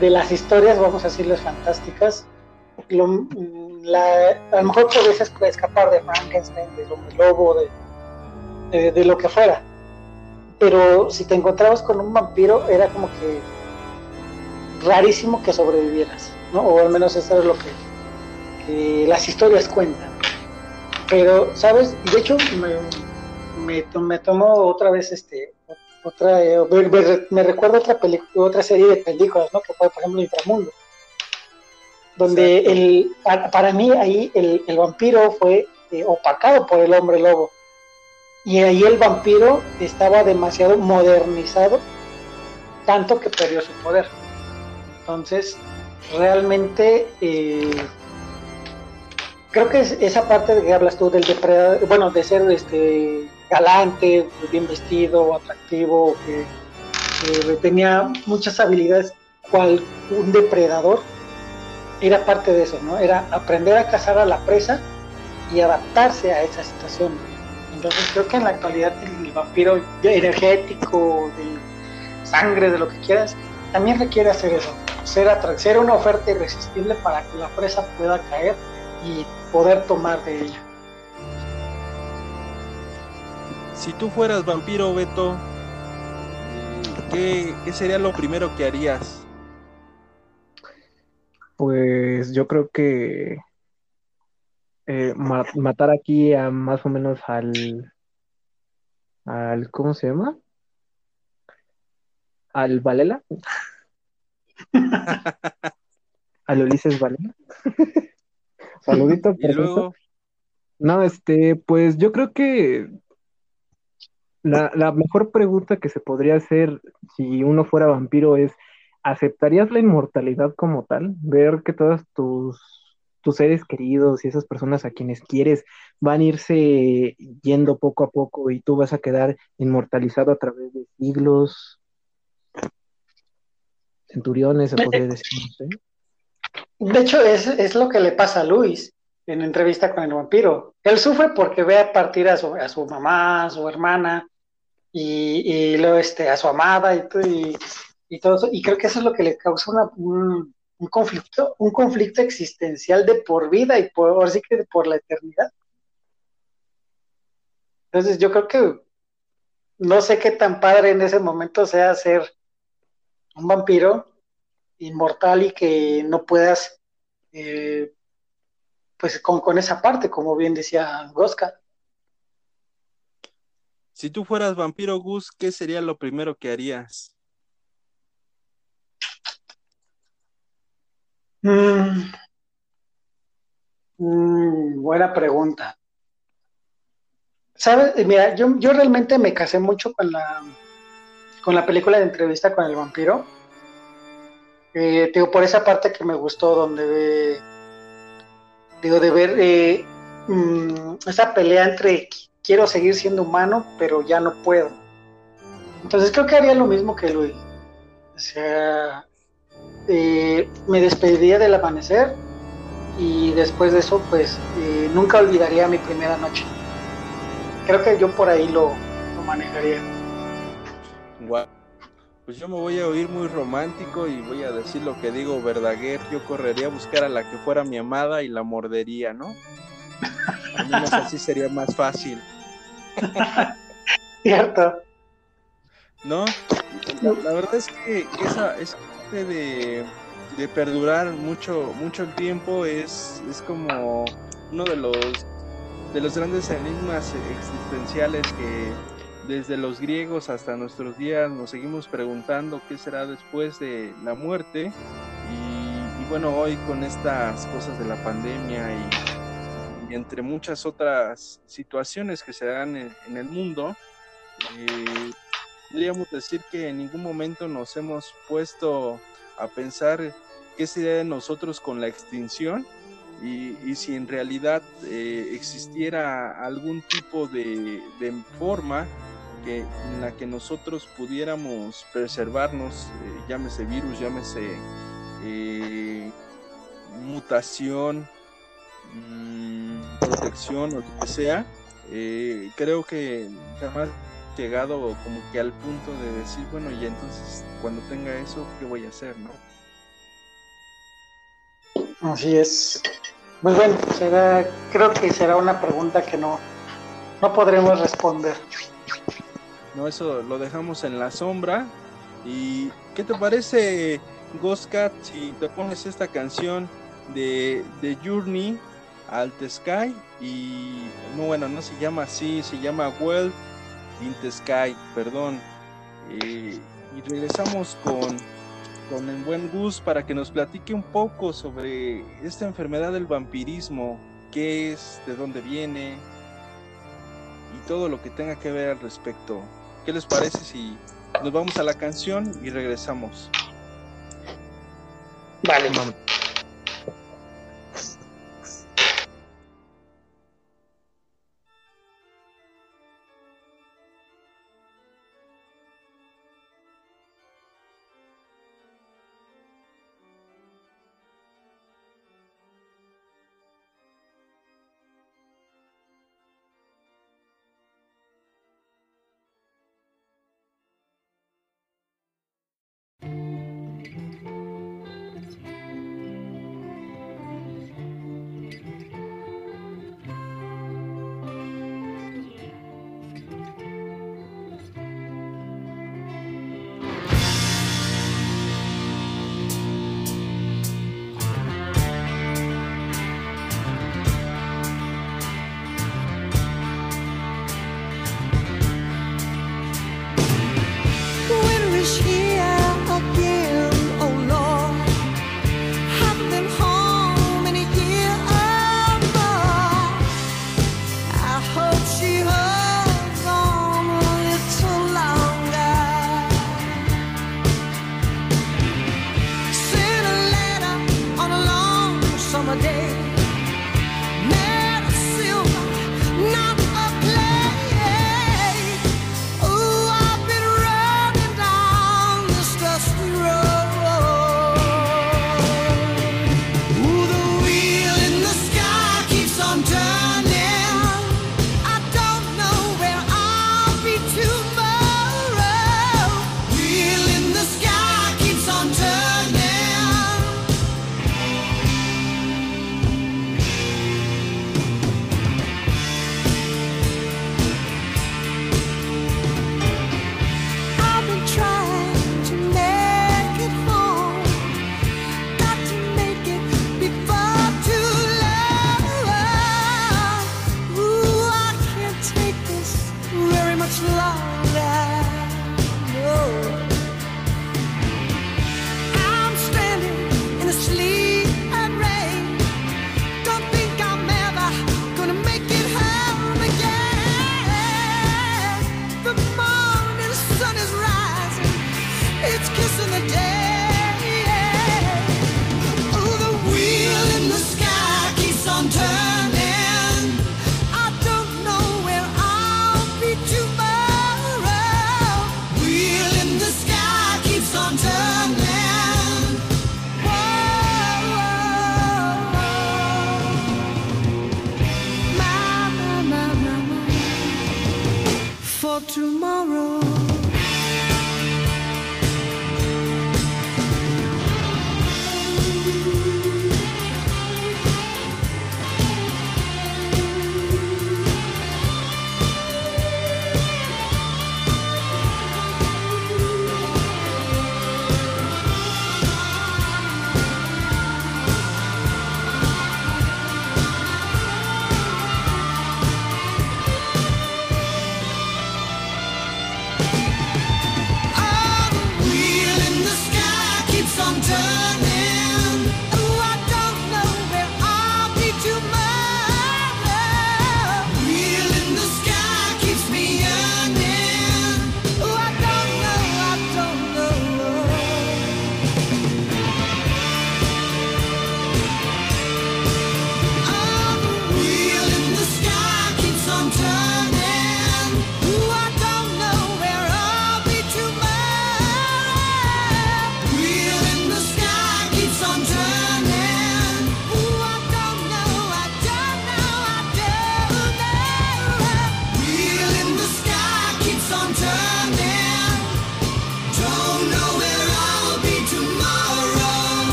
de las historias, vamos a decirles fantásticas, lo, la, a lo mejor escapar de Frankenstein, del hombre lobo, de, de, lo que fuera. Pero si te encontrabas con un vampiro, era como que rarísimo que sobrevivieras, ¿no? O al menos eso es lo que, las historias cuentan. Pero, ¿sabes? De hecho, me, me, tomo otra vez este otra eh, me, recuerdo otra película otra serie de películas no que fue por ejemplo Inframundo donde el para, mí ahí el, vampiro fue eh, opacado por el hombre lobo y ahí el vampiro estaba demasiado modernizado tanto que perdió su poder entonces, realmente eh, creo que esa parte de que hablas tú del depredador, bueno, de ser este galante, bien vestido, atractivo, que, tenía muchas habilidades, cual un depredador, era parte de eso, ¿no? Era aprender a cazar a la presa y adaptarse a esa situación. Entonces creo que en la actualidad el vampiro energético, de sangre, de lo que quieras, también requiere hacer eso ser, ser una oferta irresistible para que la presa pueda caer y poder tomar de ella. Si tú fueras vampiro, Beto, ¿qué, sería lo primero que harías? Pues yo creo que eh, matar aquí a más o menos al, al ¿cómo se llama? Al Valela. a Ulises vale [LAUGHS] Saludito, perfecto. No, este, pues yo creo que la, la, mejor pregunta que se podría hacer si uno fuera vampiro es, ¿aceptarías la inmortalidad como tal? Ver que todas tus tus seres queridos y esas personas a quienes quieres van a irse yendo poco a poco y tú vas a quedar inmortalizado a través de siglos, centuriones, se podría decir. De hecho, es, es lo que le pasa a Luis en entrevista con el vampiro. Él sufre porque ve a partir a su, a su mamá, a su hermana y, y luego este, a su amada y, y, todo eso. Y creo que eso es lo que le causa una, un, conflicto, un conflicto existencial de por vida y por, ahora sí que por la eternidad. Entonces yo creo que no sé qué tan padre en ese momento sea ser un vampiro inmortal y que no puedas eh, pues con, esa parte, como bien decía Goska. Si tú fueras vampiro Gus, ¿qué sería lo primero que harías? Mm. Mm, buena pregunta. ¿Sabes? Mira, yo, yo, realmente me casé mucho con la, con la película de entrevista con el vampiro. Eh, digo, por esa parte que me gustó, donde ve digo, de ver eh, mm, esa pelea entre quiero seguir siendo humano, pero ya no puedo. Entonces creo que haría lo mismo que Luis. O sea, eh, me despediría del amanecer y después de eso, pues nunca olvidaría mi primera noche. Creo que yo por ahí lo manejaría. Pues yo me voy a oír muy romántico y voy a decir lo que digo Verdaguer. Yo correría a buscar a la que fuera mi amada y la mordería, ¿no? Al menos así sería más fácil. Cierto. ¿No? La, verdad es que esa, esa parte de, de, perdurar mucho, mucho el tiempo es, es como uno de los de los grandes enigmas existenciales que desde los griegos hasta nuestros días nos seguimos preguntando qué será después de la muerte. Y, bueno, hoy con estas cosas de la pandemia y, entre muchas otras situaciones que se dan en, el mundo, eh, podríamos decir que en ningún momento nos hemos puesto a pensar qué sería de nosotros con la extinción y, si en realidad eh, existiera algún tipo de, de forma en la que nosotros pudiéramos preservarnos, eh, llámese virus, llámese eh, mutación, mm, protección o lo que sea, eh, creo que jamás he llegado como que al punto de decir, bueno, y entonces cuando tenga eso, ¿qué voy a hacer, no? Así es. Pues bueno, será, creo que será una pregunta que no, no podremos responder. ¿No? Eso lo dejamos en la sombra. ¿Y qué te parece, Ghostcat, si te pones esta canción de, de Journey al Sky? Y no, bueno, no se llama así, se llama Well in the Sky, perdón. Eh, y regresamos con, con el buen Gus para que nos platique un poco sobre esta enfermedad del vampirismo, qué es, de dónde viene y todo lo que tenga que ver al respecto. ¿Qué les parece si nos vamos a la canción y regresamos? Vale.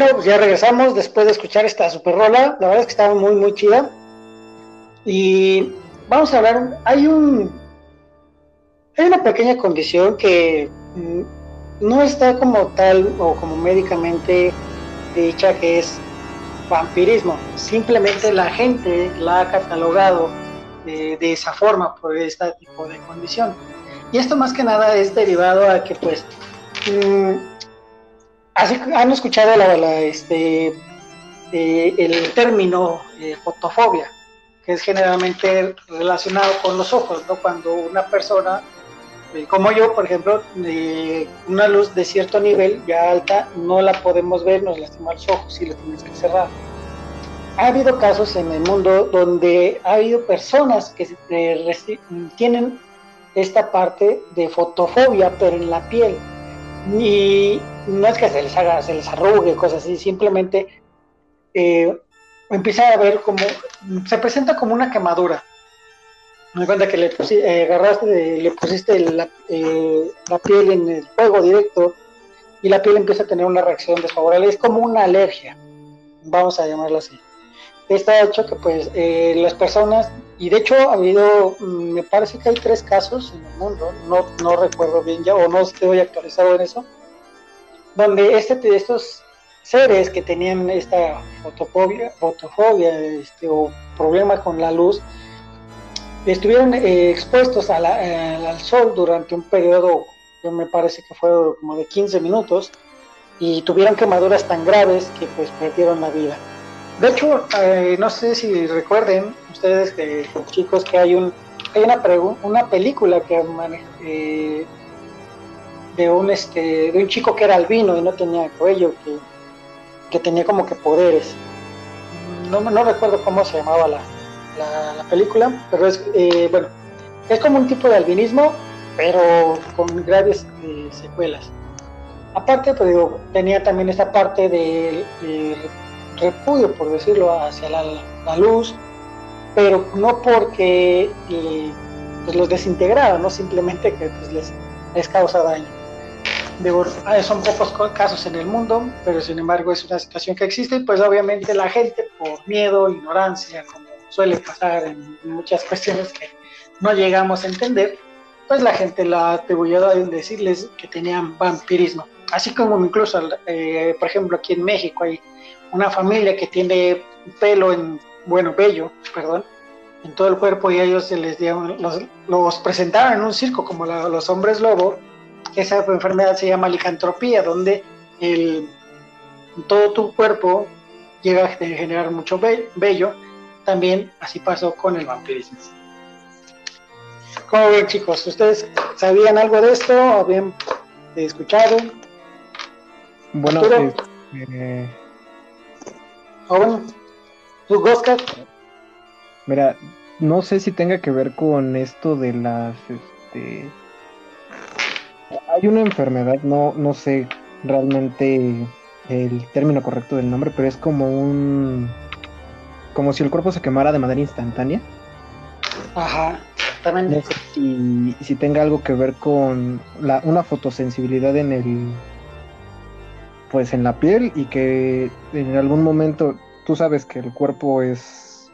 Bueno, pues ya regresamos después de escuchar esta super rola. La verdad es que estaba muy, muy chida. Y vamos a hablar. Hay un. Hay una pequeña condición que mm, no está como tal o como médicamente dicha que es vampirismo. Simplemente la gente la ha catalogado de esa forma por este tipo de condición. Y esto más que nada es derivado a que pues mm, han escuchado la, este, eh, el término eh, fotofobia, que es generalmente relacionado con los ojos, ¿no? Cuando una persona, eh, como yo, por ejemplo, una luz de cierto nivel ya alta, no la podemos ver, nos lastima los ojos y la tienes que cerrar. Ha habido casos en el mundo donde ha habido personas que tienen esta parte de fotofobia, pero en la piel. Y no es que se les haga, se les arrugue, cosas así, simplemente eh, empieza a ver como, se presenta como una quemadura. Me cuenta que le eh, agarraste, le pusiste la, eh, la piel en el fuego directo y la piel empieza a tener una reacción desfavorable. Es como una alergia, vamos a llamarlo así está hecho que pues eh, las personas, y de hecho ha habido, mm, me parece que hay tres casos en el mundo, no recuerdo bien ya, o no estoy actualizado en eso, donde este, estos seres que tenían esta fotofobia, fotofobia este, o problema con la luz, estuvieron eh, expuestos a la, eh, al sol durante un periodo, que me parece que fue como de 15 minutos, y tuvieron quemaduras tan graves que pues perdieron la vida. De hecho, eh, no sé si recuerden ustedes, que, chicos, que hay un hay una, una película que eh, de un este de un chico que era albino y no tenía cuello, que, que tenía como que poderes. No, no recuerdo cómo se llamaba la, la, película, pero es eh, bueno, es como un tipo de albinismo, pero con graves secuelas. Aparte, pues tenía también esta parte de, de repudio, por decirlo, hacia la, luz, pero no porque eh, pues los desintegrara, no simplemente que pues, les, les causa daño. Ah, son pocos casos en el mundo, pero sin embargo es una situación que existe y pues obviamente la gente por miedo, ignorancia, como suele pasar en muchas cuestiones que no llegamos a entender, pues la gente la atribuyó a decirles que tenían vampirismo. Así como incluso, eh, por ejemplo, aquí en México hay una familia que tiene pelo en, bueno, bello, perdón, en todo el cuerpo y ellos se les dieron, los, presentaron en un circo como los hombres lobo, esa enfermedad se llama licantropía, donde el, todo tu cuerpo llega a generar mucho vello, también así pasó con el vampirismo. ¿Cómo ven chicos? ¿Ustedes sabían algo de esto? ¿Habían escuchado? Bueno, eh, joven, ¿tu Mira, no sé si tenga que ver con esto de las, este, hay una enfermedad, no, no sé realmente el término correcto del nombre, pero es como un, como si el cuerpo se quemara de manera instantánea. Ajá, exactamente. No sé si, si tenga algo que ver con la, una fotosensibilidad en el pues en la piel y que en algún momento tú sabes que el cuerpo es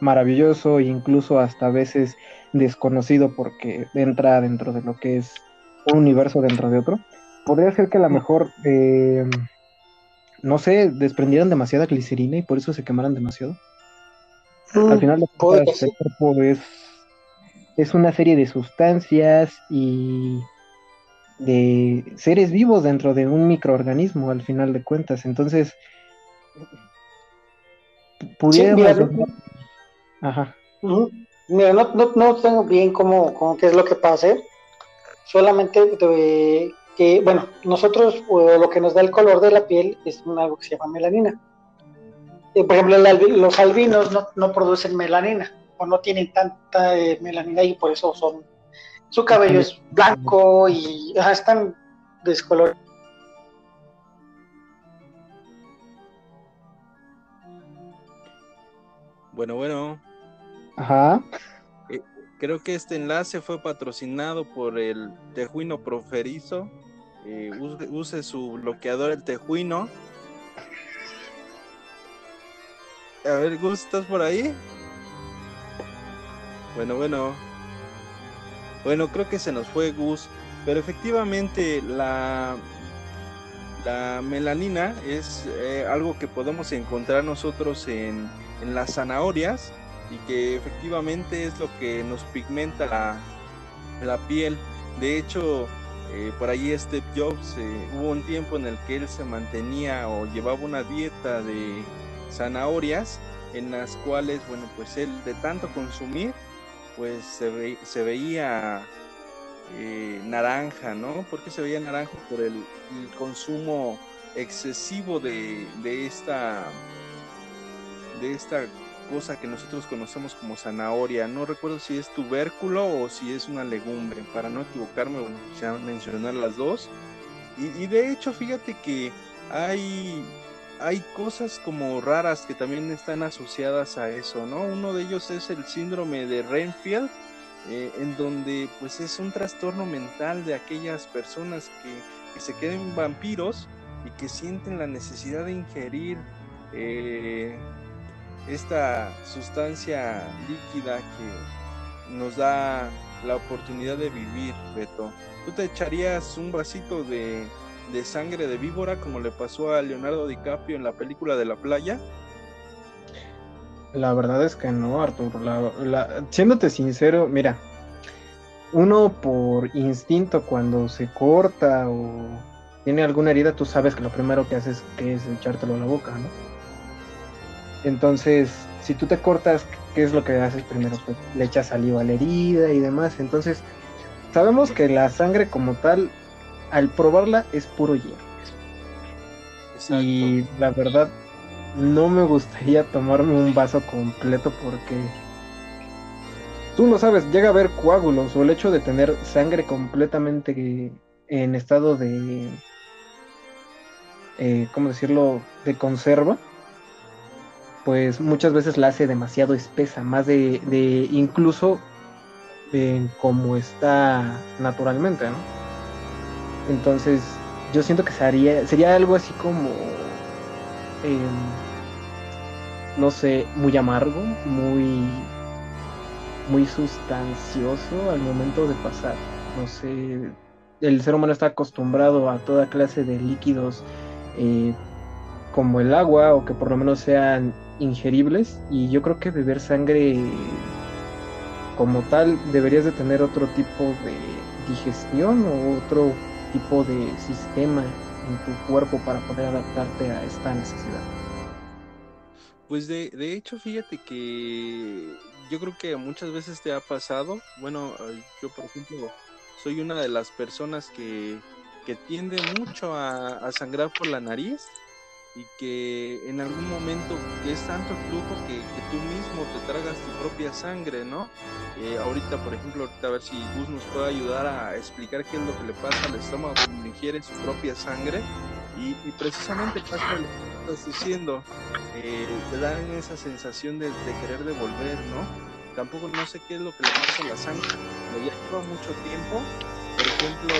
maravilloso e incluso hasta a veces desconocido porque entra dentro de lo que es un universo dentro de otro. Podría ser que a lo mejor, eh, no sé, desprendieran demasiada glicerina y por eso se quemaran demasiado. Al mm, final, el cuerpo es, es una serie de sustancias y de seres vivos dentro de un microorganismo al final de cuentas. Entonces, pudiéramos... Ajá. Mira, no, no, no, tengo bien cómo, cómo, qué es lo que pase, solamente que, bueno, nosotros lo que nos da el color de la piel es algo que se llama melanina. Eh, por ejemplo, los albinos no, no, producen melanina o no tienen tanta eh, melanina y por eso son su cabello es blanco y están descolor. Bueno, bueno. Ajá. Creo que este enlace fue patrocinado por el Tejuino Proferizo. Eh, use, su bloqueador el Tejuino A ver, Gus, ¿estás por ahí? Bueno, bueno. Bueno, creo que se nos fue Gus. Pero efectivamente la, la melanina es eh, algo que podemos encontrar nosotros en, en, las zanahorias y que efectivamente es lo que nos pigmenta la, la piel. De hecho, eh, por ahí Steve Jobs eh, hubo un tiempo en el que él se mantenía o llevaba una dieta de zanahorias en las cuales, bueno, pues él de tanto consumir, pues se, se veía eh, naranja, ¿no? Porque se veía naranja por el, consumo excesivo de, de, esta de esta cosa que nosotros conocemos como zanahoria. No recuerdo si es tubérculo o si es una legumbre. Para no equivocarme, bueno, ya mencionar las dos. Y, y de hecho, fíjate que hay hay cosas como raras que también están asociadas a eso, ¿no? Uno de ellos es el síndrome de Renfield, eh, en donde pues es un trastorno mental de aquellas personas que, se queden vampiros y que sienten la necesidad de ingerir eh, esta sustancia líquida que nos da la oportunidad de vivir, Beto. ¿Tú te echarías un vasito de, de sangre de víbora como le pasó a Leonardo DiCaprio en la película de la playa? La verdad es que no, Arturo. siéndote sincero, mira, uno por instinto cuando se corta o tiene alguna herida, tú sabes que lo primero que haces que es echártelo a la boca, ¿no? Entonces, si tú te cortas, ¿qué es lo que haces primero? Pues le echas saliva a la herida y demás. Entonces, sabemos que la sangre como tal al probarla es puro hielo. Y la verdad, no me gustaría tomarme un vaso completo porque tú lo sabes, llega a haber coágulos o el hecho de tener sangre completamente en estado de, eh, ¿cómo decirlo?, de conserva, pues muchas veces la hace demasiado espesa, más de, de incluso en como está naturalmente, ¿no? Entonces, yo siento que sería, sería algo así como, em, no sé, muy amargo, muy, muy sustancioso al momento de pasar. No sé, el ser humano está acostumbrado a toda clase de líquidos eh, como el agua o que por lo menos sean ingeribles y yo creo que beber sangre como tal deberías de tener otro tipo de digestión o otro tipo de sistema en tu cuerpo para poder adaptarte a esta necesidad? Pues de, de hecho, fíjate que yo creo que muchas veces te ha pasado. Bueno, yo por ejemplo soy una de las personas que, que tiende mucho a, a sangrar por la nariz y que en algún momento que es tanto el flujo que, que, tú mismo te tragas tu propia sangre, ¿no? Eh, ahorita, por ejemplo, ahorita a ver si Gus nos puede ayudar a explicar qué es lo que le pasa al estómago cuando ingiere su propia sangre y, y precisamente pasa lo que estás diciendo, eh, te dan esa sensación de, de, querer devolver, ¿no? Tampoco no sé qué es lo que le pasa a la sangre, pero ya lleva mucho tiempo, por ejemplo,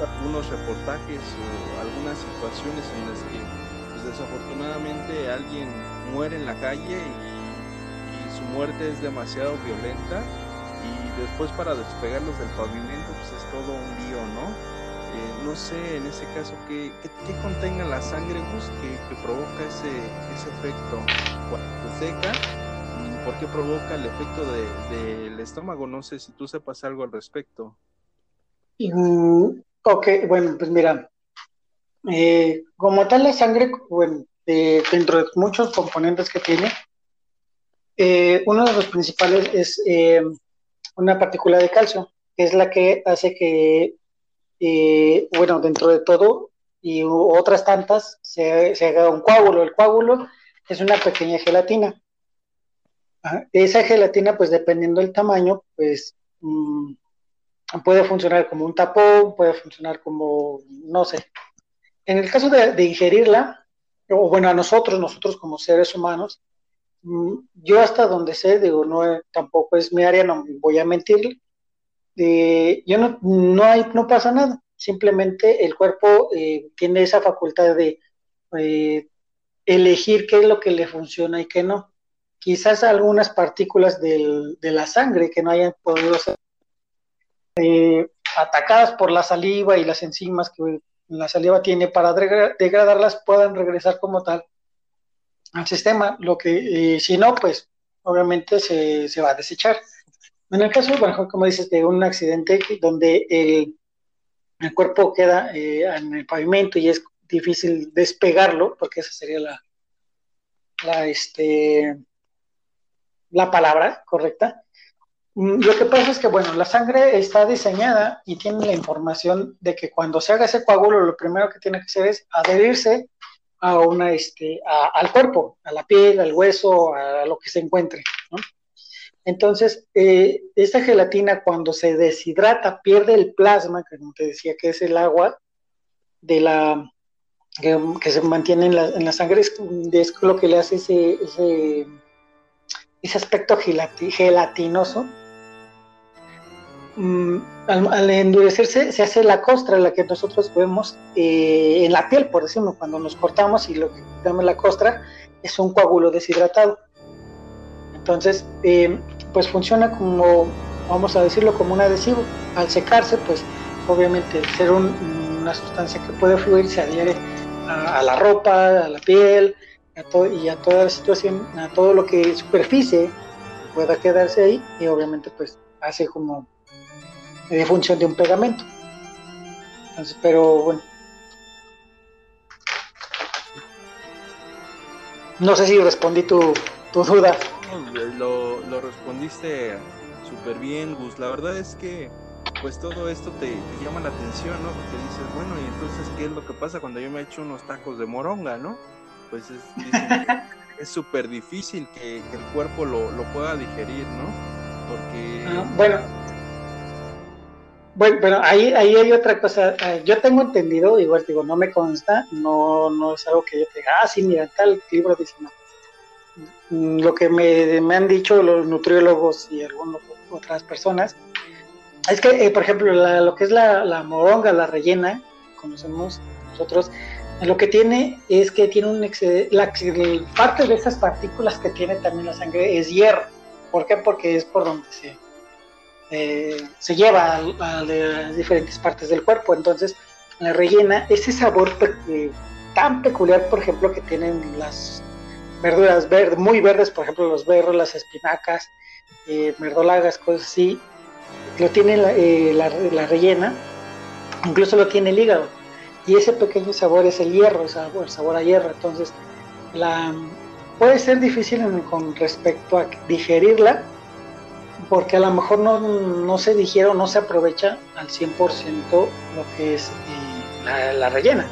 algunos reportajes o algunas situaciones en las que pues, desafortunadamente alguien muere en la calle y, su muerte es demasiado violenta y después para despegarlos del pavimento pues es todo un lío, ¿no? Eh, no sé en ese caso qué, qué, contenga la sangre pues, que, provoca ese, ese efecto cuando se seca y por qué provoca el efecto del de, estómago. No sé si tú sepas algo al respecto. Mm, ok, bueno, pues mira, eh, como tal la sangre, bueno, dentro de muchos componentes que tiene, eh, uno de los principales es eh, una partícula de calcio, que es la que hace que, bueno, dentro de todo y otras tantas, se, haga un coágulo. El coágulo es una pequeña gelatina. Esa gelatina, pues dependiendo del tamaño, pues... Mm, puede funcionar como un tapón, puede funcionar como, no sé. En el caso de, ingerirla, o bueno, a nosotros, nosotros como seres humanos, mm, yo hasta donde sé, digo, no tampoco es mi área, no voy a mentir, eh, yo no, no, hay, no pasa nada, simplemente el cuerpo eh, tiene esa facultad de, eh, elegir qué es lo que le funciona y qué no. Quizás algunas partículas de la sangre que no hayan podido ser eh, atacadas por la saliva y las enzimas que la saliva tiene para degradarlas puedan regresar como tal al sistema, lo que si no, pues obviamente se, se, va a desechar. En el caso, bueno, como dices, de un accidente donde el, el cuerpo queda eh, en el pavimento y es difícil despegarlo, porque esa sería la, la, este, la palabra correcta. Mm, lo que pasa es que, bueno, la sangre está diseñada y tiene la información de que cuando se haga ese coágulo, lo primero que tiene que hacer es adherirse a una, este, al cuerpo, a la piel, al hueso, a lo que se encuentre, Entonces, eh, esta gelatina cuando se deshidrata pierde el plasma, que como te decía que es el agua de la que, se mantiene en la, en la sangre, es, lo que le hace ese, ese aspecto gelatinoso Mm, al, endurecerse se hace la costra, la que nosotros vemos eh, en la piel, por decirlo, cuando nos cortamos y lo que llamamos la costra es un coágulo deshidratado. Entonces, eh, pues funciona como, vamos a decirlo, como un adhesivo. Al secarse, pues obviamente ser una sustancia que puede fluir se adhiere a, la ropa, a la piel y a toda la situación, a todo lo que superficie pueda quedarse ahí y obviamente pues hace como de función de un pegamento. Entonces, pero bueno. No sé si respondí tu, tu duda. Lo, lo respondiste súper bien, Gus. La verdad es que pues todo esto te, llama la atención, ¿no? Porque dices, bueno, y entonces, ¿qué es lo que pasa cuando yo me echo unos tacos de moronga, ¿no? Pues es [LAUGHS] súper difícil que, el cuerpo lo, lo, pueda digerir, ¿no? Porque... Ah, bueno, bueno, pero ahí, ahí hay otra cosa. Eh, yo tengo entendido, igual digo, no me consta, no, no es algo que yo te diga, ah, sí, mira, tal libro dice no. Mm, lo que me, me han dicho los nutriólogos y algunas otras personas es que, eh, por ejemplo, lo que es la, la, moronga, la rellena, conocemos nosotros, lo que tiene es que tiene un excedente, la, parte de esas partículas que tiene también la sangre es hierro. ¿Por qué? Porque es por donde se, eh, se lleva a, diferentes partes del cuerpo. Entonces, la rellena ese sabor eh, tan peculiar, por ejemplo, que tienen las verduras verdes, muy verdes, por ejemplo, los berros, las espinacas, eh, verdolagas, cosas así, lo tiene la, la, rellena, incluso lo tiene el hígado. Y ese pequeño sabor es el hierro, el sabor, a hierro. Entonces, puede ser difícil con respecto a digerirla, porque a lo mejor no, se digiere o no se aprovecha al 100% lo que es eh, la, rellena,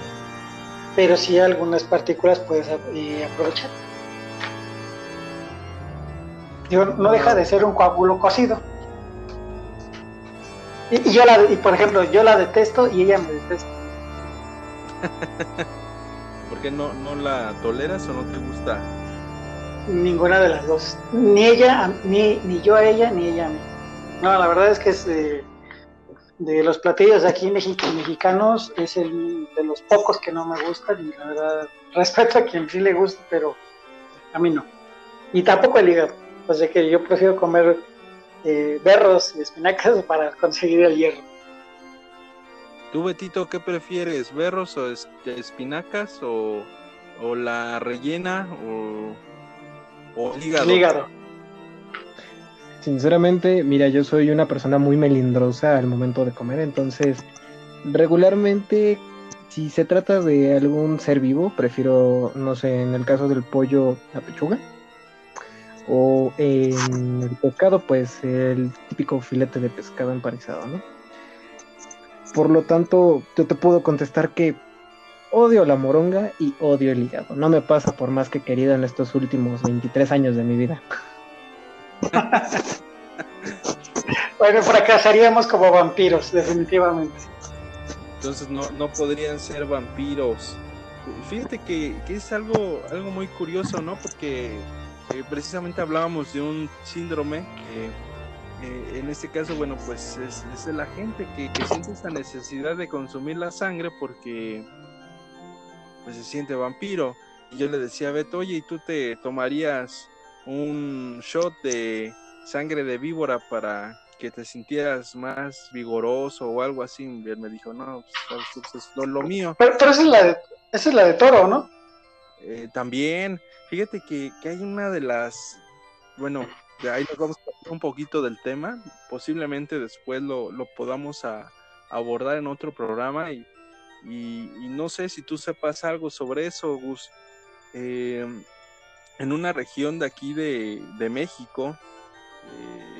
pero sí algunas partículas puedes eh, aprovechar. no deja de ser un coágulo cocido. Y, yo la, y por ejemplo, yo la detesto y ella me detesta. [LAUGHS] ¿Por qué no, no la toleras o no te gusta? Ninguna de las dos. Ni ella, ni, ni yo a ella, ni ella a mí. No, la verdad es que es de, los platillos de aquí mexicanos, es el de los pocos que no me gustan. Y la verdad, respeto a quien sí le gusta, pero a mí no. Y tampoco el hígado. O sea que yo prefiero comer eh, berros y espinacas [LAUGHS] para conseguir el hierro. ¿Tú, Betito, qué prefieres? ¿Berros o espinacas o, o la rellena o o hígado. Sinceramente, mira, yo soy una persona muy melindrosa al momento de comer, entonces regularmente si se trata de algún ser vivo, prefiero, no sé, en el caso del pollo, la pechuga. O en el pescado, pues el típico filete de pescado empanizado, ¿no? Por lo tanto, yo te puedo contestar que odio la moronga y odio el hígado. No me pasa por más que querido en estos últimos 23 años de mi vida. [LAUGHS] bueno, fracasaríamos como vampiros, definitivamente. Entonces no, no podrían ser vampiros. Fíjate que, es algo, algo muy curioso, ¿no? Porque eh, precisamente hablábamos de un síndrome. Eh, en este caso, bueno, pues es, es la gente que, que siente esta necesidad de consumir la sangre porque pues se siente vampiro. yo le decía a Beto, oye, ¿y tú te tomarías un shot de sangre de víbora para que te sintieras más vigoroso o algo así? Y él me dijo, no, pues, es lo, mío. Pero, esa, es la de, esa es la de toro, ¿no? Eh, también, fíjate que, que hay una de las, bueno, de ahí nos vamos a hablar un poquito del tema, posiblemente después lo, lo podamos a, abordar en otro programa y, y, no sé si tú sepas algo sobre eso, Gus. Eh, en una región de aquí de, de México,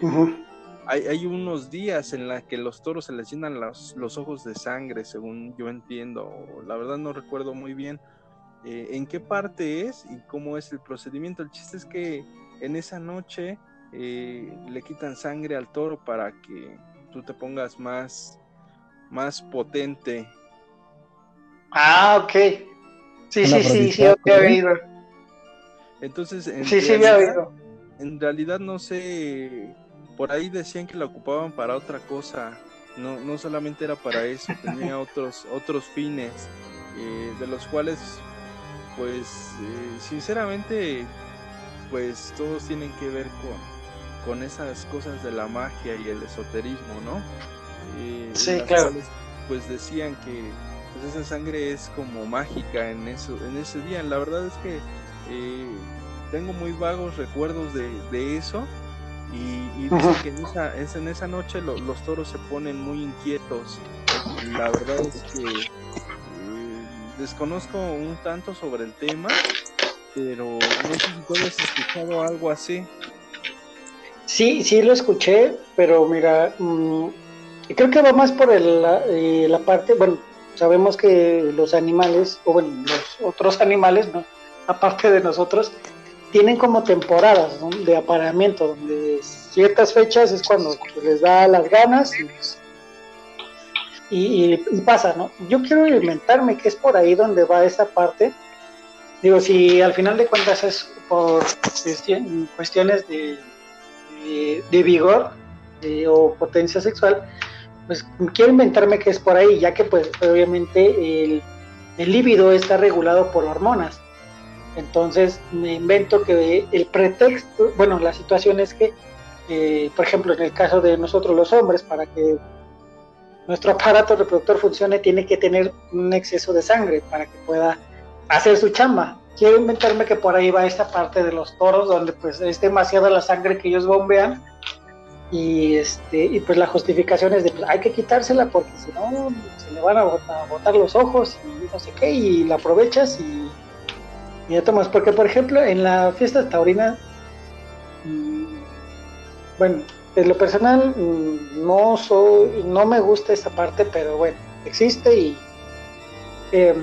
eh, hay, hay, unos días en los que los toros se les llenan los, los, ojos de sangre, según yo entiendo. La verdad no recuerdo muy bien eh, en qué parte es y cómo es el procedimiento. El chiste es que en esa noche le quitan sangre al toro para que tú te pongas más más potente. Ah, ok. Sí, sí, sí, sí, había oído. Entonces, en sí, sí, realidad, En realidad no sé, por ahí decían que la ocupaban para otra cosa, no, no solamente era para eso, [LAUGHS] tenía otros, otros fines, eh, de los cuales, pues, eh, sinceramente, pues todos tienen que ver con, con esas cosas de la magia y el esoterismo, ¿no? sí, claro. pues decían que pues, esa sangre es como mágica en, eso, en ese día. La verdad es que eh, tengo muy vagos recuerdos de, eso. Y, dicen que en esa, es en esa noche los toros se ponen muy inquietos. La verdad es que eh, desconozco un tanto sobre el tema, pero no sé si tú has escuchado algo así. Sí, sí lo escuché, pero mira, mm, y creo que va más por el, eh, la, parte, bueno, sabemos que los animales, o bueno, los otros [LAUGHS] animales, ¿no? aparte de nosotros, tienen como temporadas de apareamiento, donde ciertas fechas es cuando les da las ganas y, pasa, ¿no? Yo quiero inventarme que es por ahí donde va esa parte. Digo, si al final de cuentas es por cuestiones de, vigor o potencia sexual, pues quiero inventarme que es por ahí, ya que pues obviamente el, el líbido está regulado por hormonas. Entonces me invento que el pretexto, bueno, la situación es que, eh, por ejemplo, en el caso de nosotros los hombres, para que nuestro aparato reproductor funcione, tiene que tener un exceso de sangre para que pueda hacer su chamba. Quiero inventarme que por ahí va esta parte de los toros, donde pues es demasiada la sangre que ellos bombean y este y pues la justificación es de pues, hay que quitársela porque si no se le van a botar, los ojos y no sé qué y la aprovechas y, y ya tomas. Porque por ejemplo en la fiesta taurina mm, bueno en lo personal mm, no soy no me gusta esa parte pero bueno existe y em,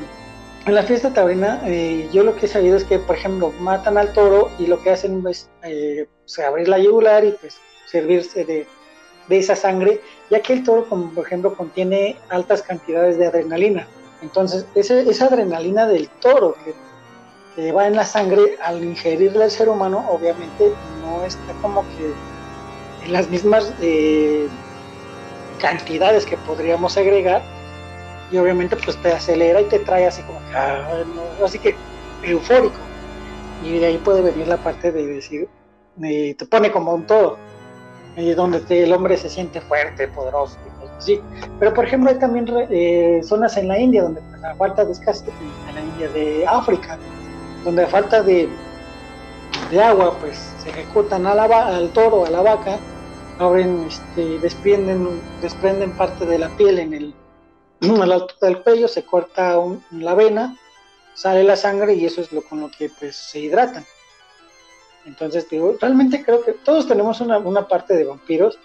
en la fiesta taurina eh, yo lo que he sabido es que por ejemplo matan al toro y lo que hacen es eh, abrir la yugular y pues servirse de, esa sangre, ya que el toro, como por ejemplo, contiene altas cantidades de adrenalina. Entonces, esa adrenalina del toro que, va en la sangre, al ingerirla el ser humano, obviamente no está como que en las mismas eh, cantidades que podríamos agregar, y obviamente pues te acelera y te trae así como ah, así que eufórico. Y de ahí puede venir la parte de decir, eh, te pone como un todo donde el hombre se siente fuerte, poderoso y Pero por ejemplo hay también eh, zonas en la India donde pues, la falta de escasez, en la India de África, donde a falta de, de agua, pues se ejecutan a la, al toro, a la vaca, abren, este, desprenden, desprenden parte de la piel en el, [CLEARS THROAT] al alto del cuello, se corta la vena, sale la sangre y eso es lo con lo que pues se hidratan. Entonces, digo, realmente creo que todos tenemos una, parte de vampiros,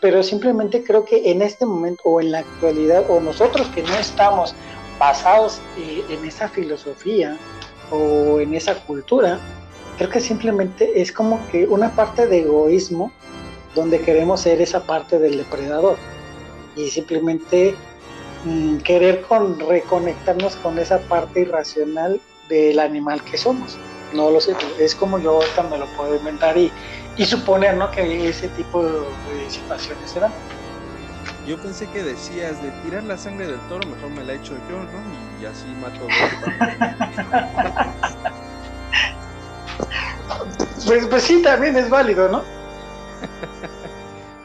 pero simplemente creo que en este momento o en la actualidad, o nosotros que no estamos basados eh, en esa filosofía o en esa cultura, creo que simplemente es como que una parte de egoísmo donde queremos ser esa parte del depredador. Y simplemente mm, querer con, reconectarnos con esa parte irracional del animal que somos no lo sé, es como yo también lo puedo inventar y, suponer ¿no? que ese tipo de, situaciones se dan. Yo pensé que decías de tirar la sangre del toro, mejor me la echo yo, ¿no? Y así mato [LAUGHS] Pues, pues sí, también es válido, ¿no?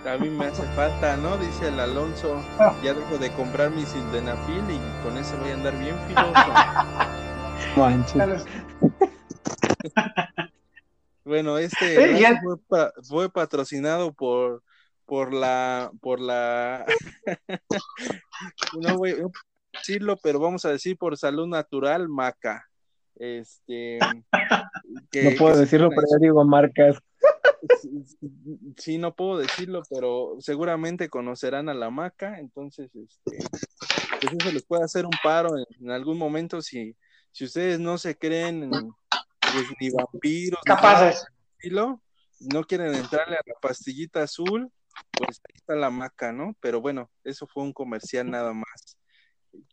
A mí me hace falta, ¿no? Dice el Alonso. Ya dejo de comprar mi sildenafil y con ese voy a andar bien filoso. [LAUGHS] [LAUGHS] bueno, este fue, fue, patrocinado por por la por la [LAUGHS] no voy a decirlo, pero vamos a decir por salud natural Maca. Este [LAUGHS] no puedo decirlo, pero ya digo marcas. Sí, no puedo decirlo, pero seguramente conocerán a la maca, entonces, este, pues eso les puede hacer un paro en, algún momento si, si ustedes no se creen pues, ni vampiros, capaces, no quieren entrarle a la pastillita azul, pues ahí está la maca, ¿no? Pero bueno, eso fue un comercial nada más.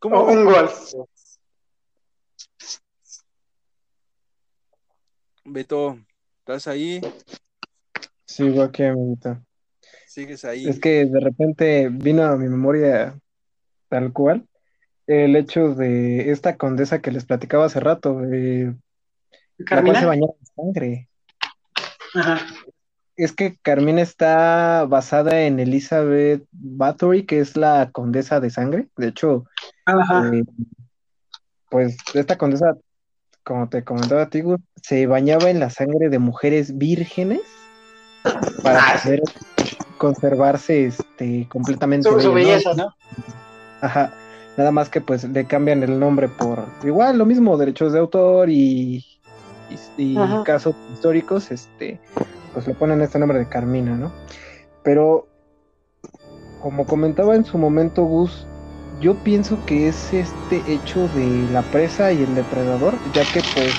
¿Cómo un gol. Beto, ¿estás ahí? Sigo aquí, amiguita. Sigues ahí. Es que de repente vino a mi memoria tal cual el hecho de esta condesa que les platicaba hace rato, eh, la cual se bañaba en sangre. Ajá. Es que Carmina está basada en Elizabeth Bathory, que es la condesa de sangre. De hecho, eh, pues esta condesa, como te comentaba a ti, se bañaba en la sangre de mujeres vírgenes para ah, poder conservarse este, completamente. Su, belleza, ¿no? Ajá. Nada más que pues le cambian el nombre por igual lo mismo, derechos de autor y, y, casos históricos, este, pues le ponen este nombre de Carmina, ¿no? Pero como comentaba en su momento Gus, yo pienso que es este hecho de la presa y el depredador, ya que pues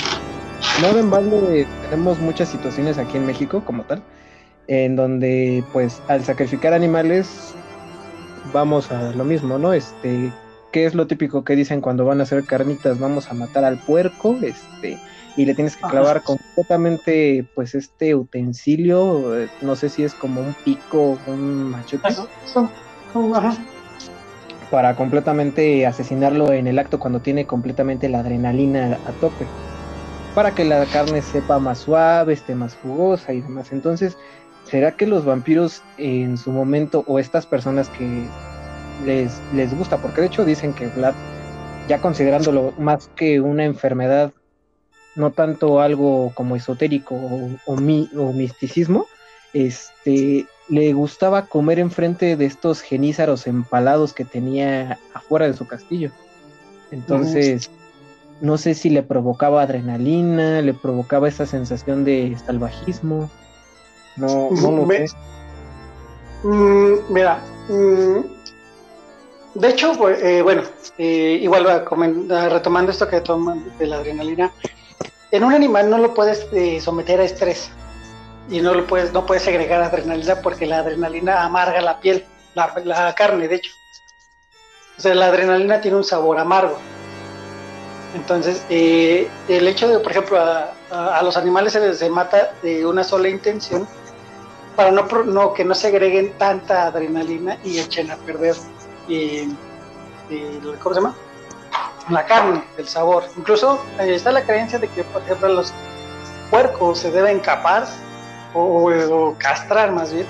no de embargo tenemos muchas situaciones aquí en México como tal, en donde pues al sacrificar animales vamos a lo mismo, ¿no? Este, ¿qué es lo típico que dicen cuando van a hacer carnitas? Vamos a matar al puerco, este, y le tienes que clavar completamente pues este utensilio, eh, no sé si es como un pico, un machete. Para completamente asesinarlo en el acto cuando tiene completamente la adrenalina a tope. Para que la carne sepa más suave, esté más jugosa y demás. Entonces, ¿será que los vampiros en su momento o estas personas que les, les gusta? Porque de hecho dicen que Vlad, ya considerándolo más que una enfermedad, no tanto algo como esotérico o, o, misticismo, este, le gustaba comer enfrente de estos genízaros empalados que tenía afuera de su castillo. Entonces, no sé si le provocaba adrenalina, le provocaba esa sensación de salvajismo. No, no lo sé. Mm, mira, mm, de hecho, eh, bueno, eh, igual retomando esto que toman de la adrenalina, en un animal no lo puedes eh, someter a estrés y no lo puedes, no puedes agregar adrenalina porque la adrenalina amarga la piel, la, carne, de hecho. O sea, la adrenalina tiene un sabor amargo. Entonces, el hecho de, por ejemplo, a, los animales se les mata de una sola intención para no, no, que no se agreguen tanta adrenalina y echen a perder y, ¿cómo se llama? La carne, el sabor. Incluso eh, está la creencia de que, por ejemplo, los puercos se deben capar o, castrar más bien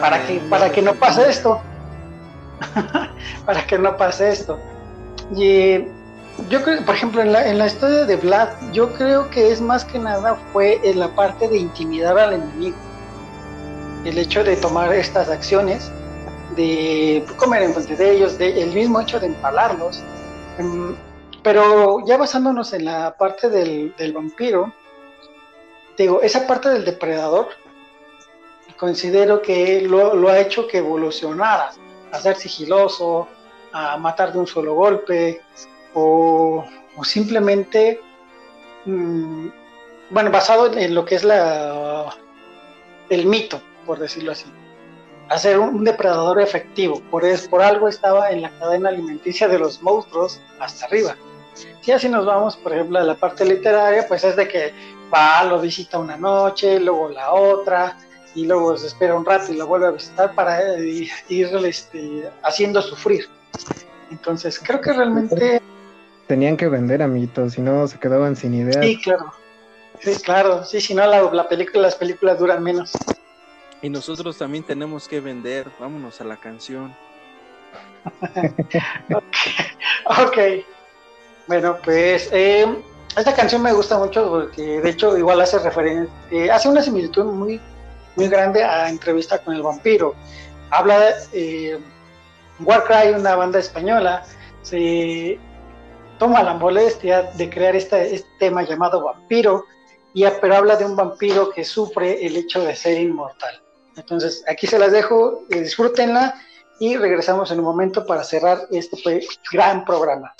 para que para que no pase esto. [LAUGHS] para que no pase esto. Y yo creo, por ejemplo, en la, en la historia de Vlad, yo creo que es más que nada fue en la parte de intimidar al enemigo el hecho de tomar estas acciones, de comer en frente de ellos, de, el mismo hecho de empalarlos. Em, pero ya basándonos en la parte del, vampiro, digo, esa parte del depredador, considero que lo, ha hecho que evolucionara a ser sigiloso, a matar de un solo golpe, o, simplemente, mm, bueno, basado en lo que es la, el mito, por decirlo así, a ser un, depredador efectivo. Por, es, por algo estaba en la cadena alimenticia de los monstruos hasta arriba. Si así nos vamos, por ejemplo, a la parte literaria, pues es de que va, lo visita una noche, luego la otra, y luego se espera un rato y lo vuelve a visitar para ir, este, haciendo sufrir. Entonces, creo que realmente... Tenían que vender, amiguitos, si no se quedaban sin ideas. Sí, claro. Sí, claro, sí, si no la, la película, las películas duran menos. Y nosotros también tenemos que vender, vámonos a la canción. ok. [LAUGHS] Bueno, pues eh, esta canción me gusta mucho porque de hecho igual hace referencia, eh, hace una similitud muy, muy grande a entrevista con el vampiro. Habla eh, Warcry, una banda española, se toma la molestia de crear este tema llamado vampiro, y, pero habla de un vampiro que sufre el hecho de ser inmortal. Entonces, aquí se las dejo, eh, disfrútenla y regresamos en un momento para cerrar este gran programa.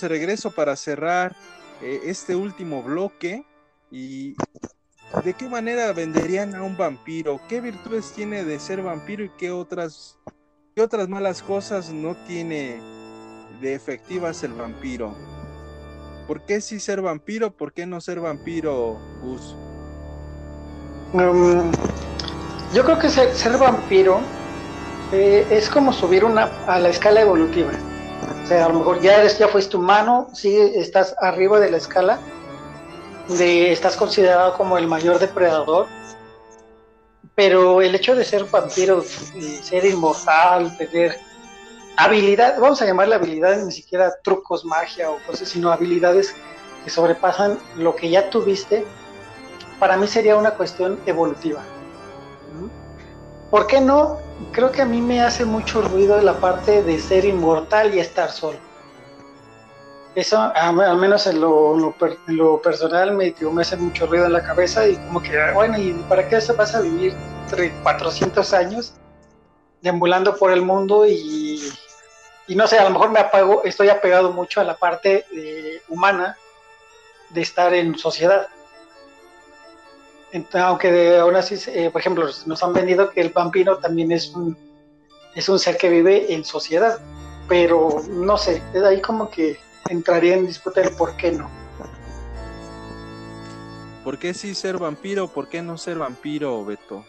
De regreso para cerrar eh, este último bloque. ¿Y de qué manera venderían a un vampiro? ¿Qué virtudes tiene de ser vampiro y qué otras, qué otras malas cosas no tiene de efectivas el vampiro? ¿Por qué sí ser vampiro? ¿Por qué no ser vampiro, Gus? Um, yo creo que ser, ser vampiro eh, es como subir una, a la escala evolutiva. O sea, a lo mejor ya eres, ya fuiste humano, sí estás arriba de la escala, de, estás considerado como el mayor depredador, pero el hecho de ser vampiro, ser inmortal, tener habilidad, vamos a llamarle habilidades, ni siquiera trucos, magia o cosas, sino habilidades que sobrepasan lo que ya tuviste, para mí sería una cuestión evolutiva. ¿Por qué no? Creo que a mí me hace mucho ruido la parte de ser inmortal y estar solo. Eso, al menos en lo, personal, me, me hace mucho ruido en la cabeza y como que, bueno, ¿y para qué se vas a vivir 400 años deambulando por el mundo y, no sé, a lo mejor me apago, estoy apegado mucho a la parte eh, humana de estar en sociedad aunque aún así, eh, por ejemplo, nos han vendido que el vampiro también es un, es un ser que vive en sociedad, pero no sé, es ahí como que entraría en disputa el por qué no. ¿Por qué sí ser vampiro? ¿Por qué no ser vampiro, Beto?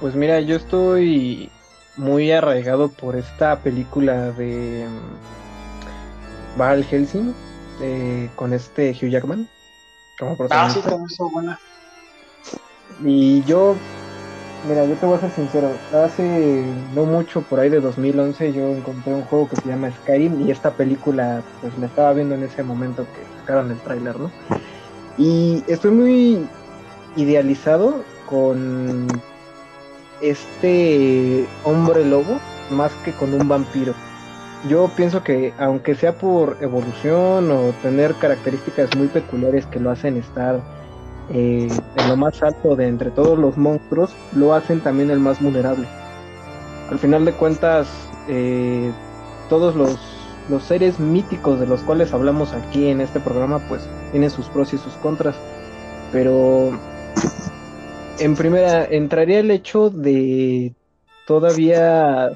Pues mira, yo estoy muy arraigado por esta película de mm, Val Helsing eh, con este Hugh Jackman Ah, sí, también son buena. Y yo, mira, yo te voy a ser sincero, hace no mucho, por ahí de 2011, yo encontré un juego que se llama Skyrim y esta película, pues me estaba viendo en ese momento que sacaron el tráiler, ¿no? Y estoy muy idealizado con este hombre lobo más que con un vampiro yo pienso que aunque sea por evolución o tener características muy peculiares que lo hacen estar eh, en lo más alto de entre todos los monstruos, lo hacen también el más vulnerable. Al final de cuentas, eh, todos los, los seres míticos de los cuales hablamos aquí en este programa, pues tienen sus pros y sus contras. Pero en primera, entraría el hecho de todavía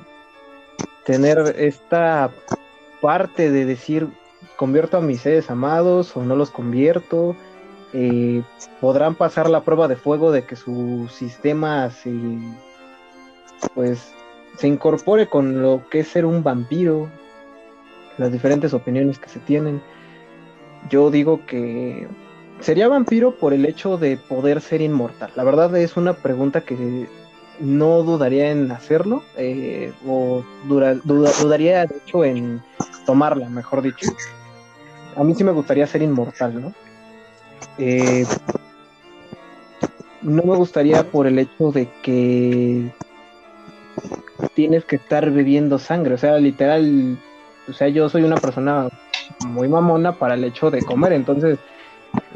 tener esta parte de decir, convierto a mis seres amados o no los convierto, eh, podrán pasar la prueba de fuego de que su sistema se, pues, se incorpore con lo que es ser un vampiro, las diferentes opiniones que se tienen. Yo digo que sería vampiro por el hecho de poder ser inmortal. La verdad es una pregunta que no dudaría en hacerlo, eh, o dudaría de hecho en tomarla, mejor dicho. A mí sí me gustaría ser inmortal, ¿no? Eh, no me gustaría por el hecho de que tienes que estar bebiendo sangre, o sea, literal, o sea, yo soy una persona muy mamona para el hecho de comer, entonces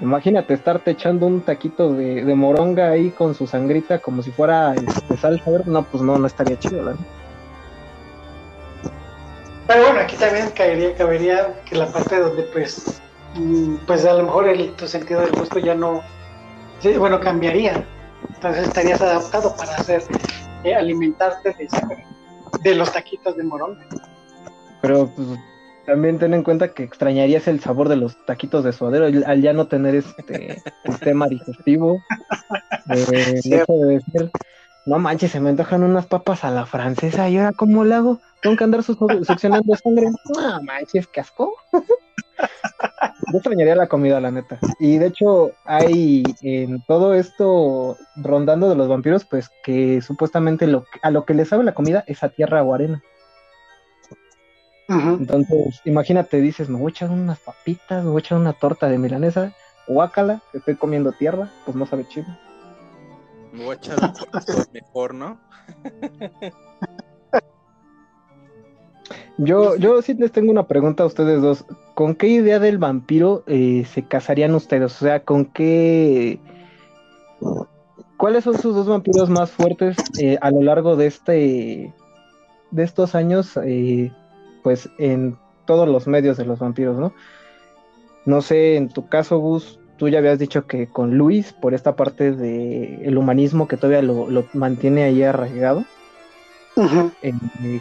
Imagínate estarte echando un taquito de, moronga ahí con su sangrita como si fuera este, salsa, no, pues no, no estaría chido, ¿verdad? Pero bueno, aquí también caería, cabería que la parte donde pues, mm, pues a lo mejor el, tu sentido del gusto ya no, bueno, cambiaría. Entonces estarías adaptado para hacer, eh, alimentarte de, de los taquitos de moronga. Pero pues también ten en cuenta que extrañarías el sabor de los taquitos de suadero al ya no tener este sistema digestivo. Eh, de decir, no manches, se me antojan unas papas a la francesa y ahora cómo lo hago? Tengo que andar succionando sangre. No manches, qué asco. Yo extrañaría la comida, la neta. Y de hecho, hay en todo esto rondando de los vampiros, pues que supuestamente lo, a lo que les sabe la comida es a tierra o arena. Entonces, imagínate, dices, me voy a echar unas papitas, me voy a echar una torta de milanesa, guácala, estoy comiendo tierra, pues no sabe chido. Me voy a echar un [LAUGHS] mejor, ¿no? [LAUGHS] yo, yo sí les tengo una pregunta a ustedes dos. ¿Con qué idea del vampiro eh, se casarían ustedes? O sea, ¿con qué... ¿Cuáles son sus dos vampiros más fuertes eh, a lo largo de este de estos años eh, pues en todos los medios de los vampiros, ¿no? No sé, en tu caso, Gus, tú ya habías dicho que con Luis, por esta parte del el humanismo que todavía lo, mantiene ahí arraigado. Eh,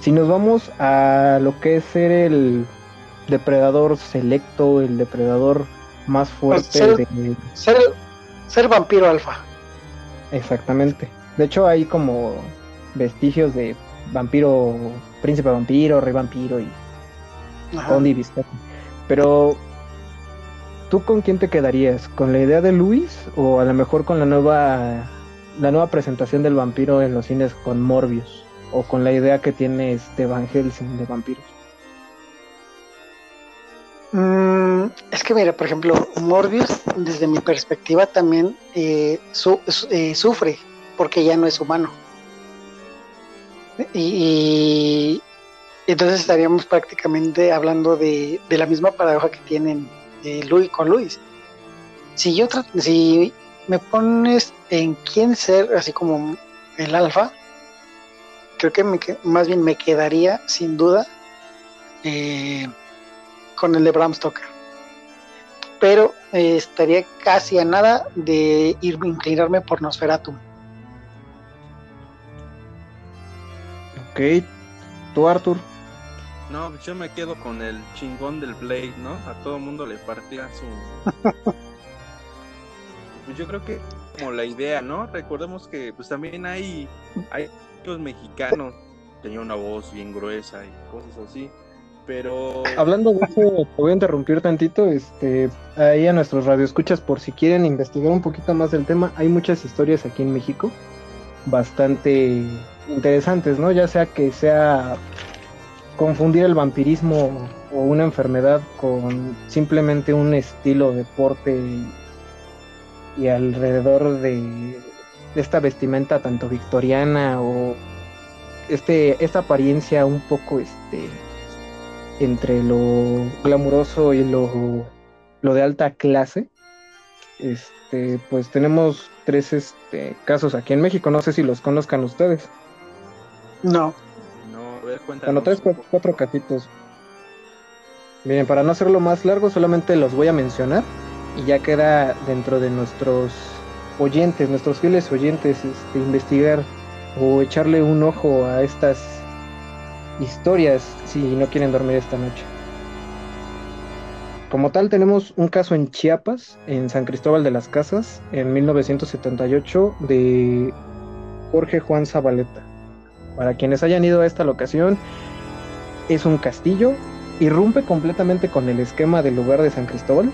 si nos vamos a lo que es ser el depredador selecto, el depredador más fuerte ser, de... ser, ser vampiro alfa. Exactamente. De hecho, hay como vestigios de vampiro, príncipe vampiro, rey vampiro y Conde Pero, ¿tú con quién te quedarías? ¿Con la idea de Luis o a lo mejor con la nueva, la nueva presentación del vampiro en los cines con Morbius? ¿O con la idea que tiene este Van Helsing de vampiros? Mm, es que mira, por ejemplo, Morbius, desde mi perspectiva también eh, eh, sufre porque ya no es humano. Y, entonces estaríamos prácticamente hablando de, la misma paradoja que tienen eh, Luis con Luis. Si yo si me pones en quién ser, así como el alfa, creo que más bien me quedaría sin duda eh, con el de Bram Stoker. Pero eh, estaría casi a nada de ir inclinarme por Nosferatu. Ok, tú Arthur. No, yo me quedo con el chingón del Blade, ¿no? A todo mundo le partía su... pues [LAUGHS] yo creo que como la idea, ¿no? Recordemos que pues también hay, hay los mexicanos, tenía una voz bien gruesa y cosas así. Pero. Hablando de eso, te voy a interrumpir tantito. Este, ahí a nuestros radioescuchas, por si quieren investigar un poquito más del tema, hay muchas historias aquí en México bastante interesantes, ¿no? Ya sea que sea confundir el vampirismo o una enfermedad con simplemente un estilo de porte y, alrededor de, esta vestimenta tanto victoriana o este esta apariencia un poco este entre lo glamuroso y lo, lo de alta clase este pues tenemos tres este, casos aquí en México no sé si los conozcan ustedes no. No, a ver, Bueno, tres, cuatro, catitos. Miren, para no hacerlo más largo, solamente los voy a mencionar y ya queda dentro de nuestros oyentes, nuestros fieles oyentes, este, investigar o echarle un ojo a estas historias si no quieren dormir esta noche. Como tal, tenemos un caso en Chiapas, en San Cristóbal de las Casas, en 1978, de Jorge Juan Zabaleta. Para quienes hayan ido a esta locación, es un castillo, irrumpe completamente con el esquema del lugar de San Cristóbal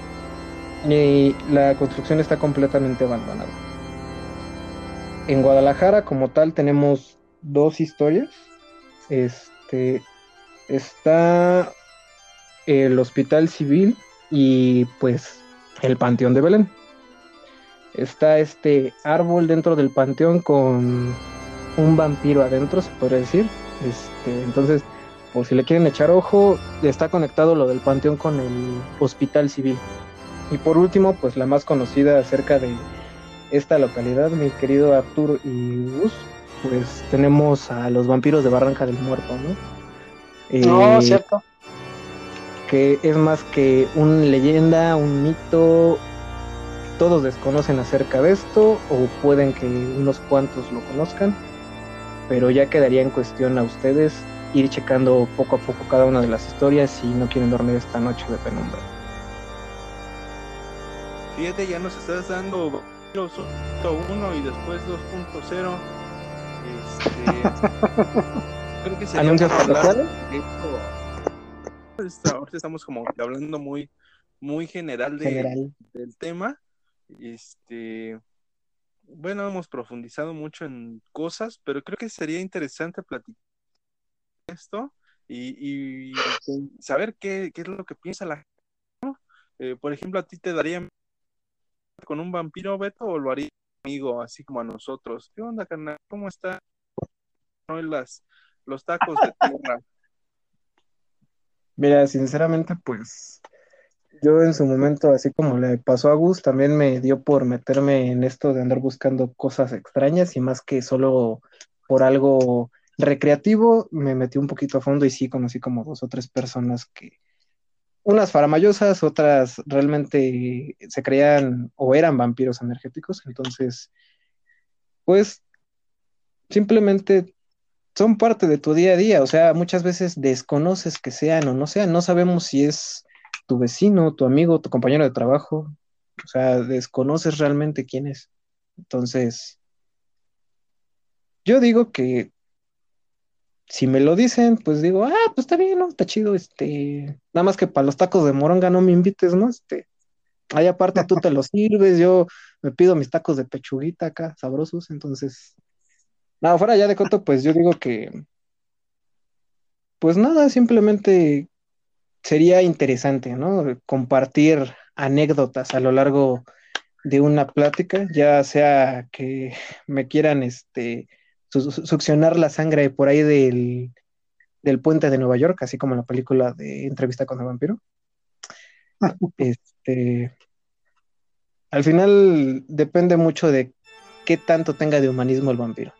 y la construcción está completamente abandonada. En Guadalajara, como tal, tenemos dos historias. Este está el Hospital Civil y pues el Panteón de Belén. Está este árbol dentro del panteón con un vampiro adentro, se podría decir. Este, entonces, por si le quieren echar ojo, está conectado lo del panteón con el hospital civil. Y por último, pues la más conocida acerca de esta localidad, mi querido Artur y Gus, pues tenemos a los vampiros de Barranca del Muerto, ¿no? no, eh, cierto. Que es más que una leyenda, un mito, todos desconocen acerca de esto, o pueden que unos cuantos lo conozcan pero ya quedaría en cuestión a ustedes ir checando poco a poco cada una de las historias si no quieren dormir esta noche de penumbra. Fíjate, ya nos estás dando 1 y después 2.0. Este, [LAUGHS] creo que sería ¿Anuncios parroquiales? Ahorita estamos como hablando muy, muy general, de, general del tema. Este, bueno, hemos profundizado mucho en cosas, pero creo que sería interesante platicar esto y, saber qué, es lo que piensa la gente. Eh, por ejemplo, ¿a ti te daría con un vampiro, Beto, o lo haría amigo, así como a nosotros? ¿Qué onda, carnal? ¿Cómo está? las, los tacos de tierra. Mira, sinceramente, pues yo en su momento, así como le pasó a Gus, también me dio por meterme en esto de andar buscando cosas extrañas y más que solo por algo recreativo me metí un poquito a fondo y sí conocí como dos o tres personas que, unas faramayosas, otras realmente se creían o eran vampiros energéticos, entonces, pues simplemente son parte de tu día a día, o sea, muchas veces desconoces que sean o no sean, no sabemos si es tu vecino, tu amigo, tu compañero de trabajo, o sea, desconoces realmente quién es. Entonces, yo digo que si me lo dicen, pues digo, ah, pues está bien, ¿no? Está chido, este, nada más que para los tacos de moronga no me invites, ¿no? Este, ahí aparte tú te los sirves, yo me pido mis tacos de pechuguita acá, sabrosos, entonces, nada, fuera ya de coto, pues yo digo que, pues nada, simplemente sería interesante, ¿no? Compartir anécdotas a lo largo de una plática, ya sea que me quieran, este, succionar la sangre por ahí del, del puente de Nueva York, así como en la película de Entrevista con el vampiro. [LAUGHS] Este, al final depende mucho de qué tanto tenga de humanismo el vampiro.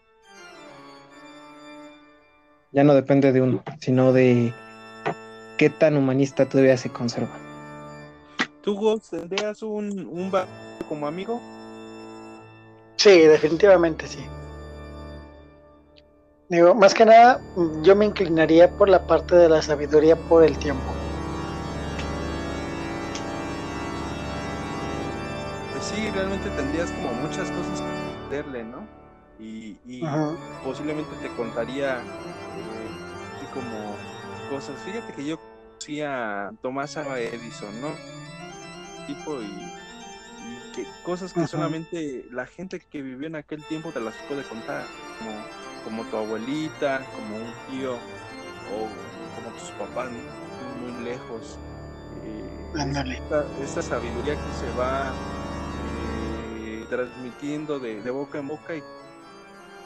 Ya no depende de uno, sino de qué tan humanista todavía se conserva. ¿Tú tendrías un, un como amigo? Sí, definitivamente sí. Digo, más que nada, yo me inclinaría por la parte de la sabiduría por el tiempo. Pues sí, realmente tendrías como muchas cosas que aprenderle, ¿no? Y, posiblemente te contaría eh, como cosas. Fíjate que yo conocí a Tomás Edison, ¿no? Tipo y, que cosas que solamente la gente que vivió en aquel tiempo te las puede contar, como como tu abuelita, como un tío o como tus papás muy, lejos. Eh, esta, sabiduría que se va eh, transmitiendo de, boca en boca y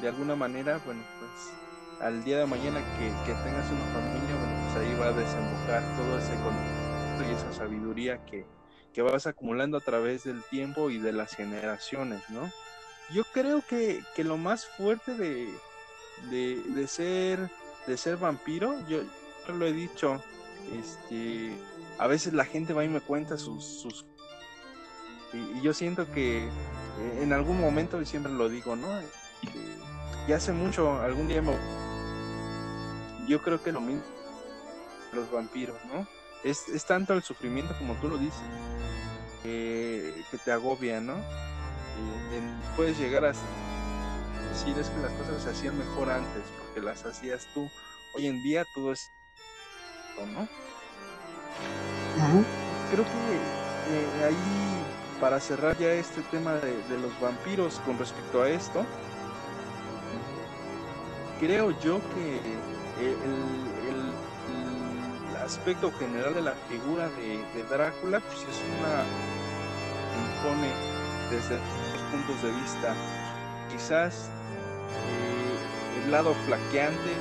de alguna manera, bueno, pues al día de mañana que, tengas una familia, ahí va a desembocar todo ese conocimiento y esa sabiduría que, que vas acumulando a través del tiempo y de las generaciones, ¿no? Yo creo que, que lo más fuerte de, de, ser de ser vampiro, yo lo he dicho, este, a veces la gente va y me cuenta sus, sus y, yo siento que eh, en algún momento, y siempre lo digo, ¿no? y hace mucho, algún día me... Yo creo que lo mismo los vampiros, ¿no? Es, es tanto el sufrimiento como tú lo dices, que te agobia, ¿no? puedes llegar a decir es que las cosas se hacían mejor antes, porque las hacías tú. Hoy en día todo es... ¿no? Creo que eh, ahí, para cerrar ya este tema de, los vampiros con respecto a esto, creo yo que eh, el, aspecto general de la figura de, Drácula pues es una impone desde los puntos de vista quizás eh, el lado flaqueante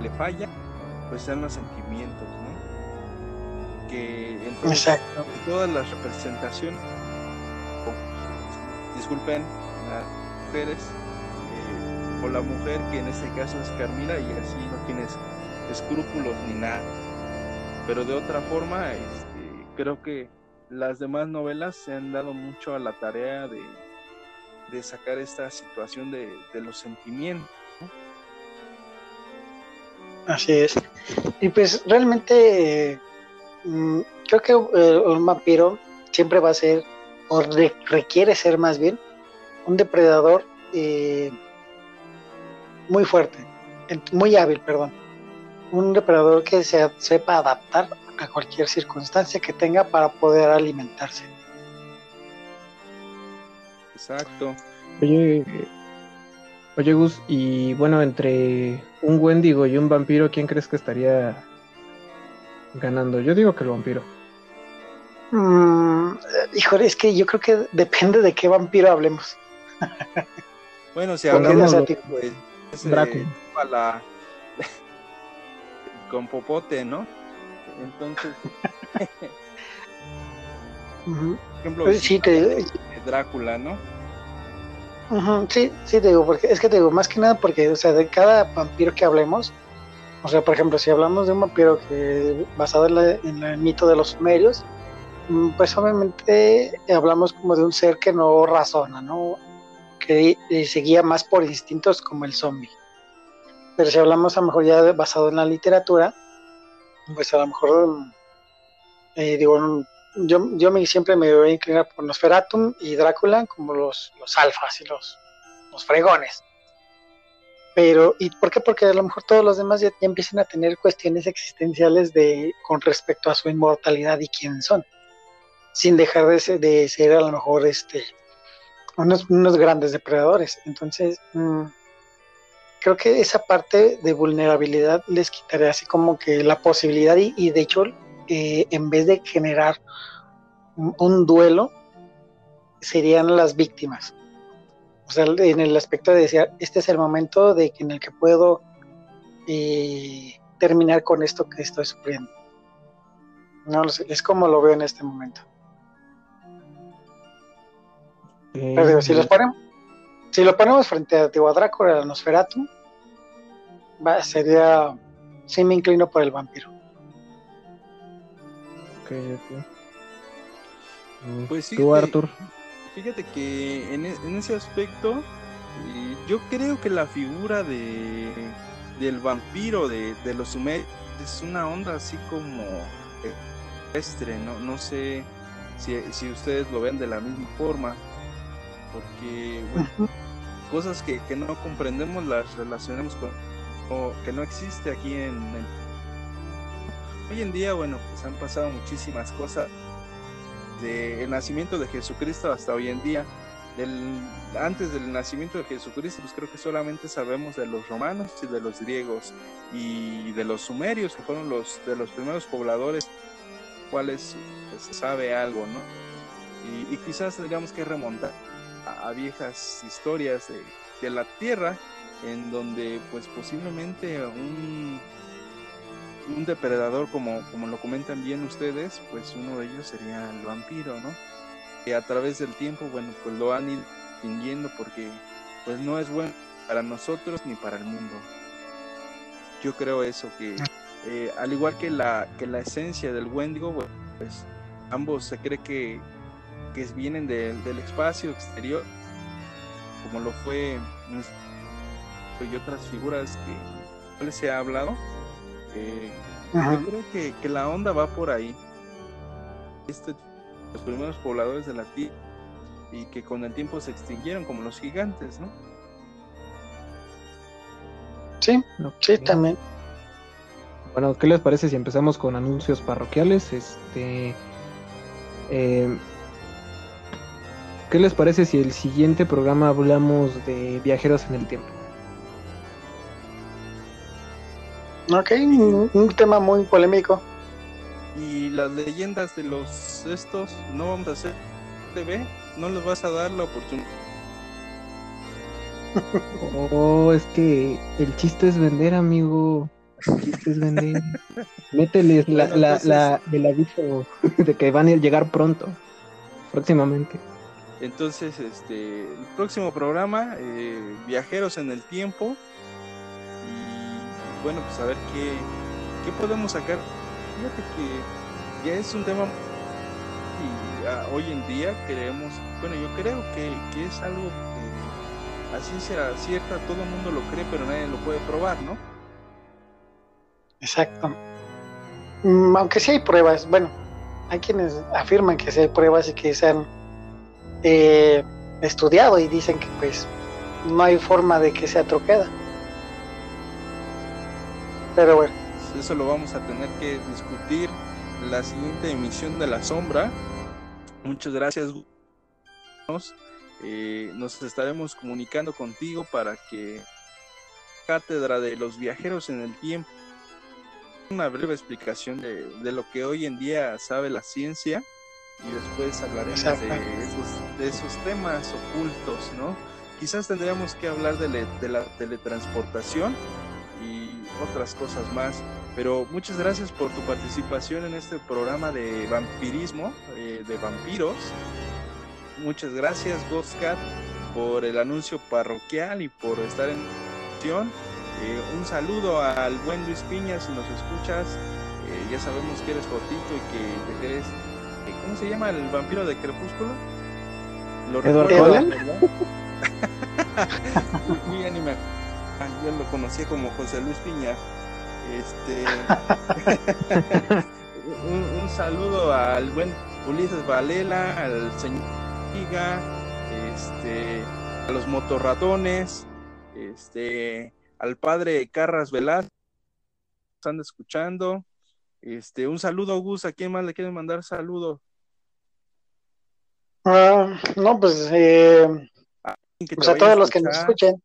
le falla, pues sean los sentimientos, ¿no? Que en, todas las representaciones, disculpen, las mujeres, eh, o la mujer que en este caso es Carmila y así no tienes escrúpulos ni nada. Pero de otra forma, este, creo que las demás novelas se han dado mucho a la tarea de sacar esta situación de, los sentimientos. Así es. Y pues realmente mm, creo que eh, un vampiro siempre va a ser, o requiere ser más bien, un depredador eh, muy fuerte, muy hábil, perdón. Un depredador que se, sepa adaptar a cualquier circunstancia que tenga para poder alimentarse. Exacto. Oye, oye Gus, y bueno, entre un Wendigo y un vampiro, ¿quién crees que estaría ganando? Yo digo que el vampiro. Mm, híjole, es que yo creo que depende de qué vampiro hablemos. bueno, si hablamos de pues, con popote, ¿no? Entonces, por ejemplo, sí, te... Drácula, ¿no? sí, sí, te digo, porque es que te digo, más que nada porque, o sea, de cada vampiro que hablemos, o sea, por ejemplo, si hablamos de un vampiro que basado en, el mito de los sumerios, mm, pues obviamente hablamos como de un ser que no razona, ¿no? Que se guía más por instintos como el zombie. Pero si hablamos a lo mejor ya basado en la literatura, pues a lo mejor, eh, digo, yo, yo me, siempre me voy a inclinar por Nosferatum y Drácula como los, los alfas y los, los fregones. Pero, ¿y por qué? Porque a lo mejor todos los demás ya, empiezan a tener cuestiones existenciales de, con respecto a su inmortalidad y quién son, sin dejar de ser, de ser a lo mejor este, unos, unos grandes depredadores. Entonces, mm, creo que esa parte de vulnerabilidad les quitaría así como que la posibilidad y, de hecho, eh, en vez de generar un duelo, serían las víctimas o sea, en el aspecto de decir, este es el momento de en el que puedo eh, terminar con esto que estoy sufriendo. No lo sé, es como lo veo en este momento. Pero si los ponemos, si lo ponemos frente a Drácula, a Nosferatu, va, sería, sí me inclino por el vampiro. Ok, ok. Pues sí. Tú, Arthur. Fíjate que en, e, ese aspecto, eh, yo creo que la figura de del vampiro de, los sumerios es una onda así como terrestre, no, no sé si, ustedes lo ven de la misma forma, porque cosas que, no comprendemos las relacionamos con o que no existe aquí en, en hoy en día, bueno, pues han pasado muchísimas cosas desde el nacimiento de Jesucristo hasta hoy en día. antes del nacimiento de Jesucristo, pues creo que solamente sabemos de los romanos y de los griegos y de los sumerios, que fueron los de los primeros pobladores, cuales pues, se sabe algo, ¿no? Y, quizás tendríamos que remontar a, viejas historias de, de la tierra, en donde pues posiblemente un un depredador, como, como lo comentan bien ustedes, pues uno de ellos sería el vampiro, ¿no? Que a través del tiempo, bueno, pues lo han ido extinguiendo porque pues no es bueno para nosotros ni para el mundo. Yo creo eso, que eh, al igual que la, que la esencia del Wendigo, pues ambos se cree que, que vienen del espacio exterior, como lo fue y otras figuras que les he hablado eh, yo creo que, que, la onda va por ahí. Este, los primeros pobladores de la tierra y que con el tiempo se extinguieron como los gigantes, ¿no? Sí, sí, también. Bueno, ¿qué les parece si empezamos con anuncios parroquiales? Este, eh, ¿qué les parece si el siguiente programa hablamos de viajeros en el tiempo? Ok, un, tema muy polémico. Y las leyendas de los estos, no vamos a hacer TV, no les vas a dar la oportunidad. [LAUGHS] Oh, es que el chiste es vender, amigo. El chiste es vender. [LAUGHS] Mételes la, la, la, el aviso de que van a llegar pronto, próximamente. Entonces, este, el próximo programa, eh, Viajeros en el Tiempo, bueno, pues a ver qué, qué podemos sacar. Fíjate que ya es un tema y ah, hoy en día creemos, bueno, yo creo que, que es algo que así sea cierta, todo el mundo lo cree, pero nadie lo puede probar, ¿no? Exacto. Mm, aunque sí hay pruebas, bueno, hay quienes afirman que sí hay pruebas y que se han eh, estudiado y dicen que pues no hay forma de que sea troqueda. Pero bueno. Eso lo vamos a tener que discutir en la siguiente emisión de La Sombra. Muchas gracias. Eh, nos estaremos comunicando contigo para que Cátedra de los Viajeros en el Tiempo una breve explicación de, lo que hoy en día sabe la ciencia y después hablaremos de esos, de esos, temas ocultos, ¿no? Quizás tendríamos que hablar de, de la teletransportación otras cosas más. Pero muchas gracias por tu participación en este programa de vampirismo, eh, de vampiros. Muchas gracias, Ghost por el anuncio parroquial y por estar en acción. Eh, un saludo al buen Luis Piña, si nos escuchas. Eh, ya sabemos que eres cortito y que eres. Eh, ¿Cómo se llama el vampiro de Crepúsculo? ¿Lo ¿Eduardo [LAUGHS] Yo lo conocía como José Luis Piña. Este. [LAUGHS] un, saludo al buen Ulises Valela, al señor Giga, este, a los motorratones, este, al padre Carras Velázquez, están escuchando. Este, un saludo, Gus, ¿a quién más le quieren mandar saludo? Ah, no, pues, eh, pues a todos los que nos escuchen.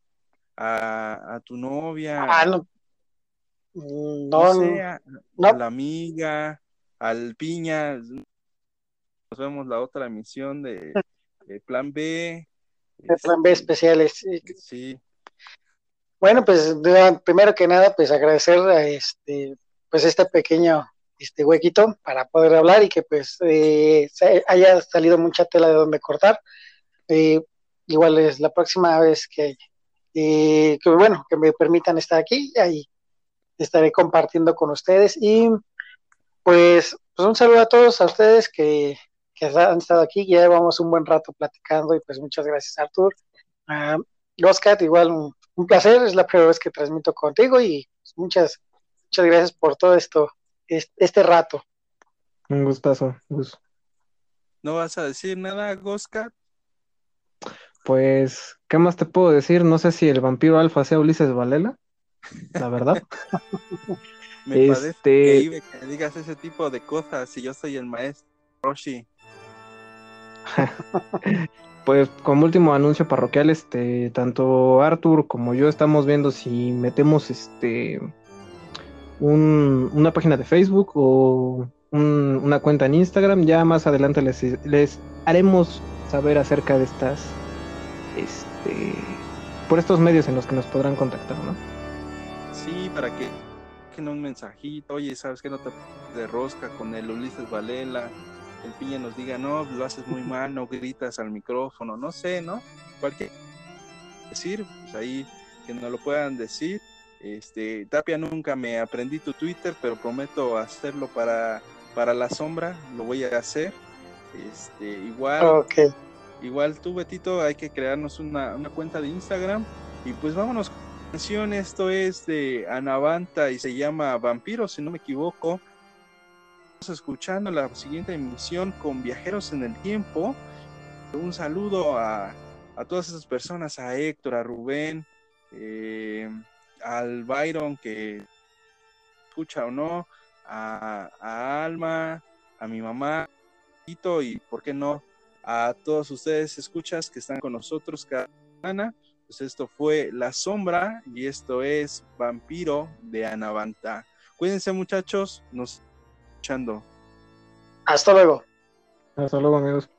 A, a tu novia. Ah, no. Mm, no, a, la amiga, al piña. Nos vemos la otra emisión [LAUGHS] de, Plan B. De Plan B este, especiales. Sí. Bueno, pues primero que nada, pues agradecer a este, pues este pequeño este huequito para poder hablar y que pues eh, haya salido mucha tela de donde cortar. Eh, igual es la próxima vez que, eh, que, bueno, que me permitan estar aquí, ahí estaré compartiendo con ustedes y pues, pues un saludo a todos a ustedes que, que han estado aquí, ya llevamos un buen rato platicando y pues muchas gracias Artur. Uh, igual un, placer, es la primera vez que transmito contigo y pues, muchas, muchas gracias por todo esto, este, rato. Un gustazo, ¿No vas a decir nada, Goscat? Pues, ¿qué más te puedo decir? No sé si el vampiro alfa sea Ulises Valela, la verdad. [LAUGHS] Me este... parece que digas ese tipo de cosas si yo soy el maestro Roshi. [LAUGHS] pues como último anuncio parroquial, este, tanto Arthur como yo estamos viendo si metemos este una página de Facebook o una cuenta en Instagram. Ya más adelante les, les haremos saber acerca de estas este, por estos medios en los que nos podrán contactar, ¿no? Sí, para que que un mensajito, oye, ¿sabes que no te de rosca con el Ulises Valela? El piña nos diga, no, lo haces muy mal, no gritas al micrófono, no sé, ¿no? Cualquier decir, pues ahí que nos lo puedan decir. Este, Tapia nunca me aprendí tu Twitter, pero prometo hacerlo para, para la sombra, lo voy a hacer. Este, igual, okay. Igual tú, Betito, hay que crearnos una, cuenta de Instagram. Y pues vámonos con la canción. Esto es de Anavanta y se llama Vampiro, si no me equivoco. Estamos escuchando la siguiente emisión con Viajeros en el Tiempo. Un saludo a, todas esas personas, a Héctor, a Rubén, eh, al Byron que escucha o no, a, a Alma, a mi mamá, y por qué no, a todos ustedes escuchas que están con nosotros cada semana. Pues esto fue La Sombra y esto es Vampiro de Anavanta. Cuídense muchachos, nos escuchando. Hasta luego. Hasta luego amigos.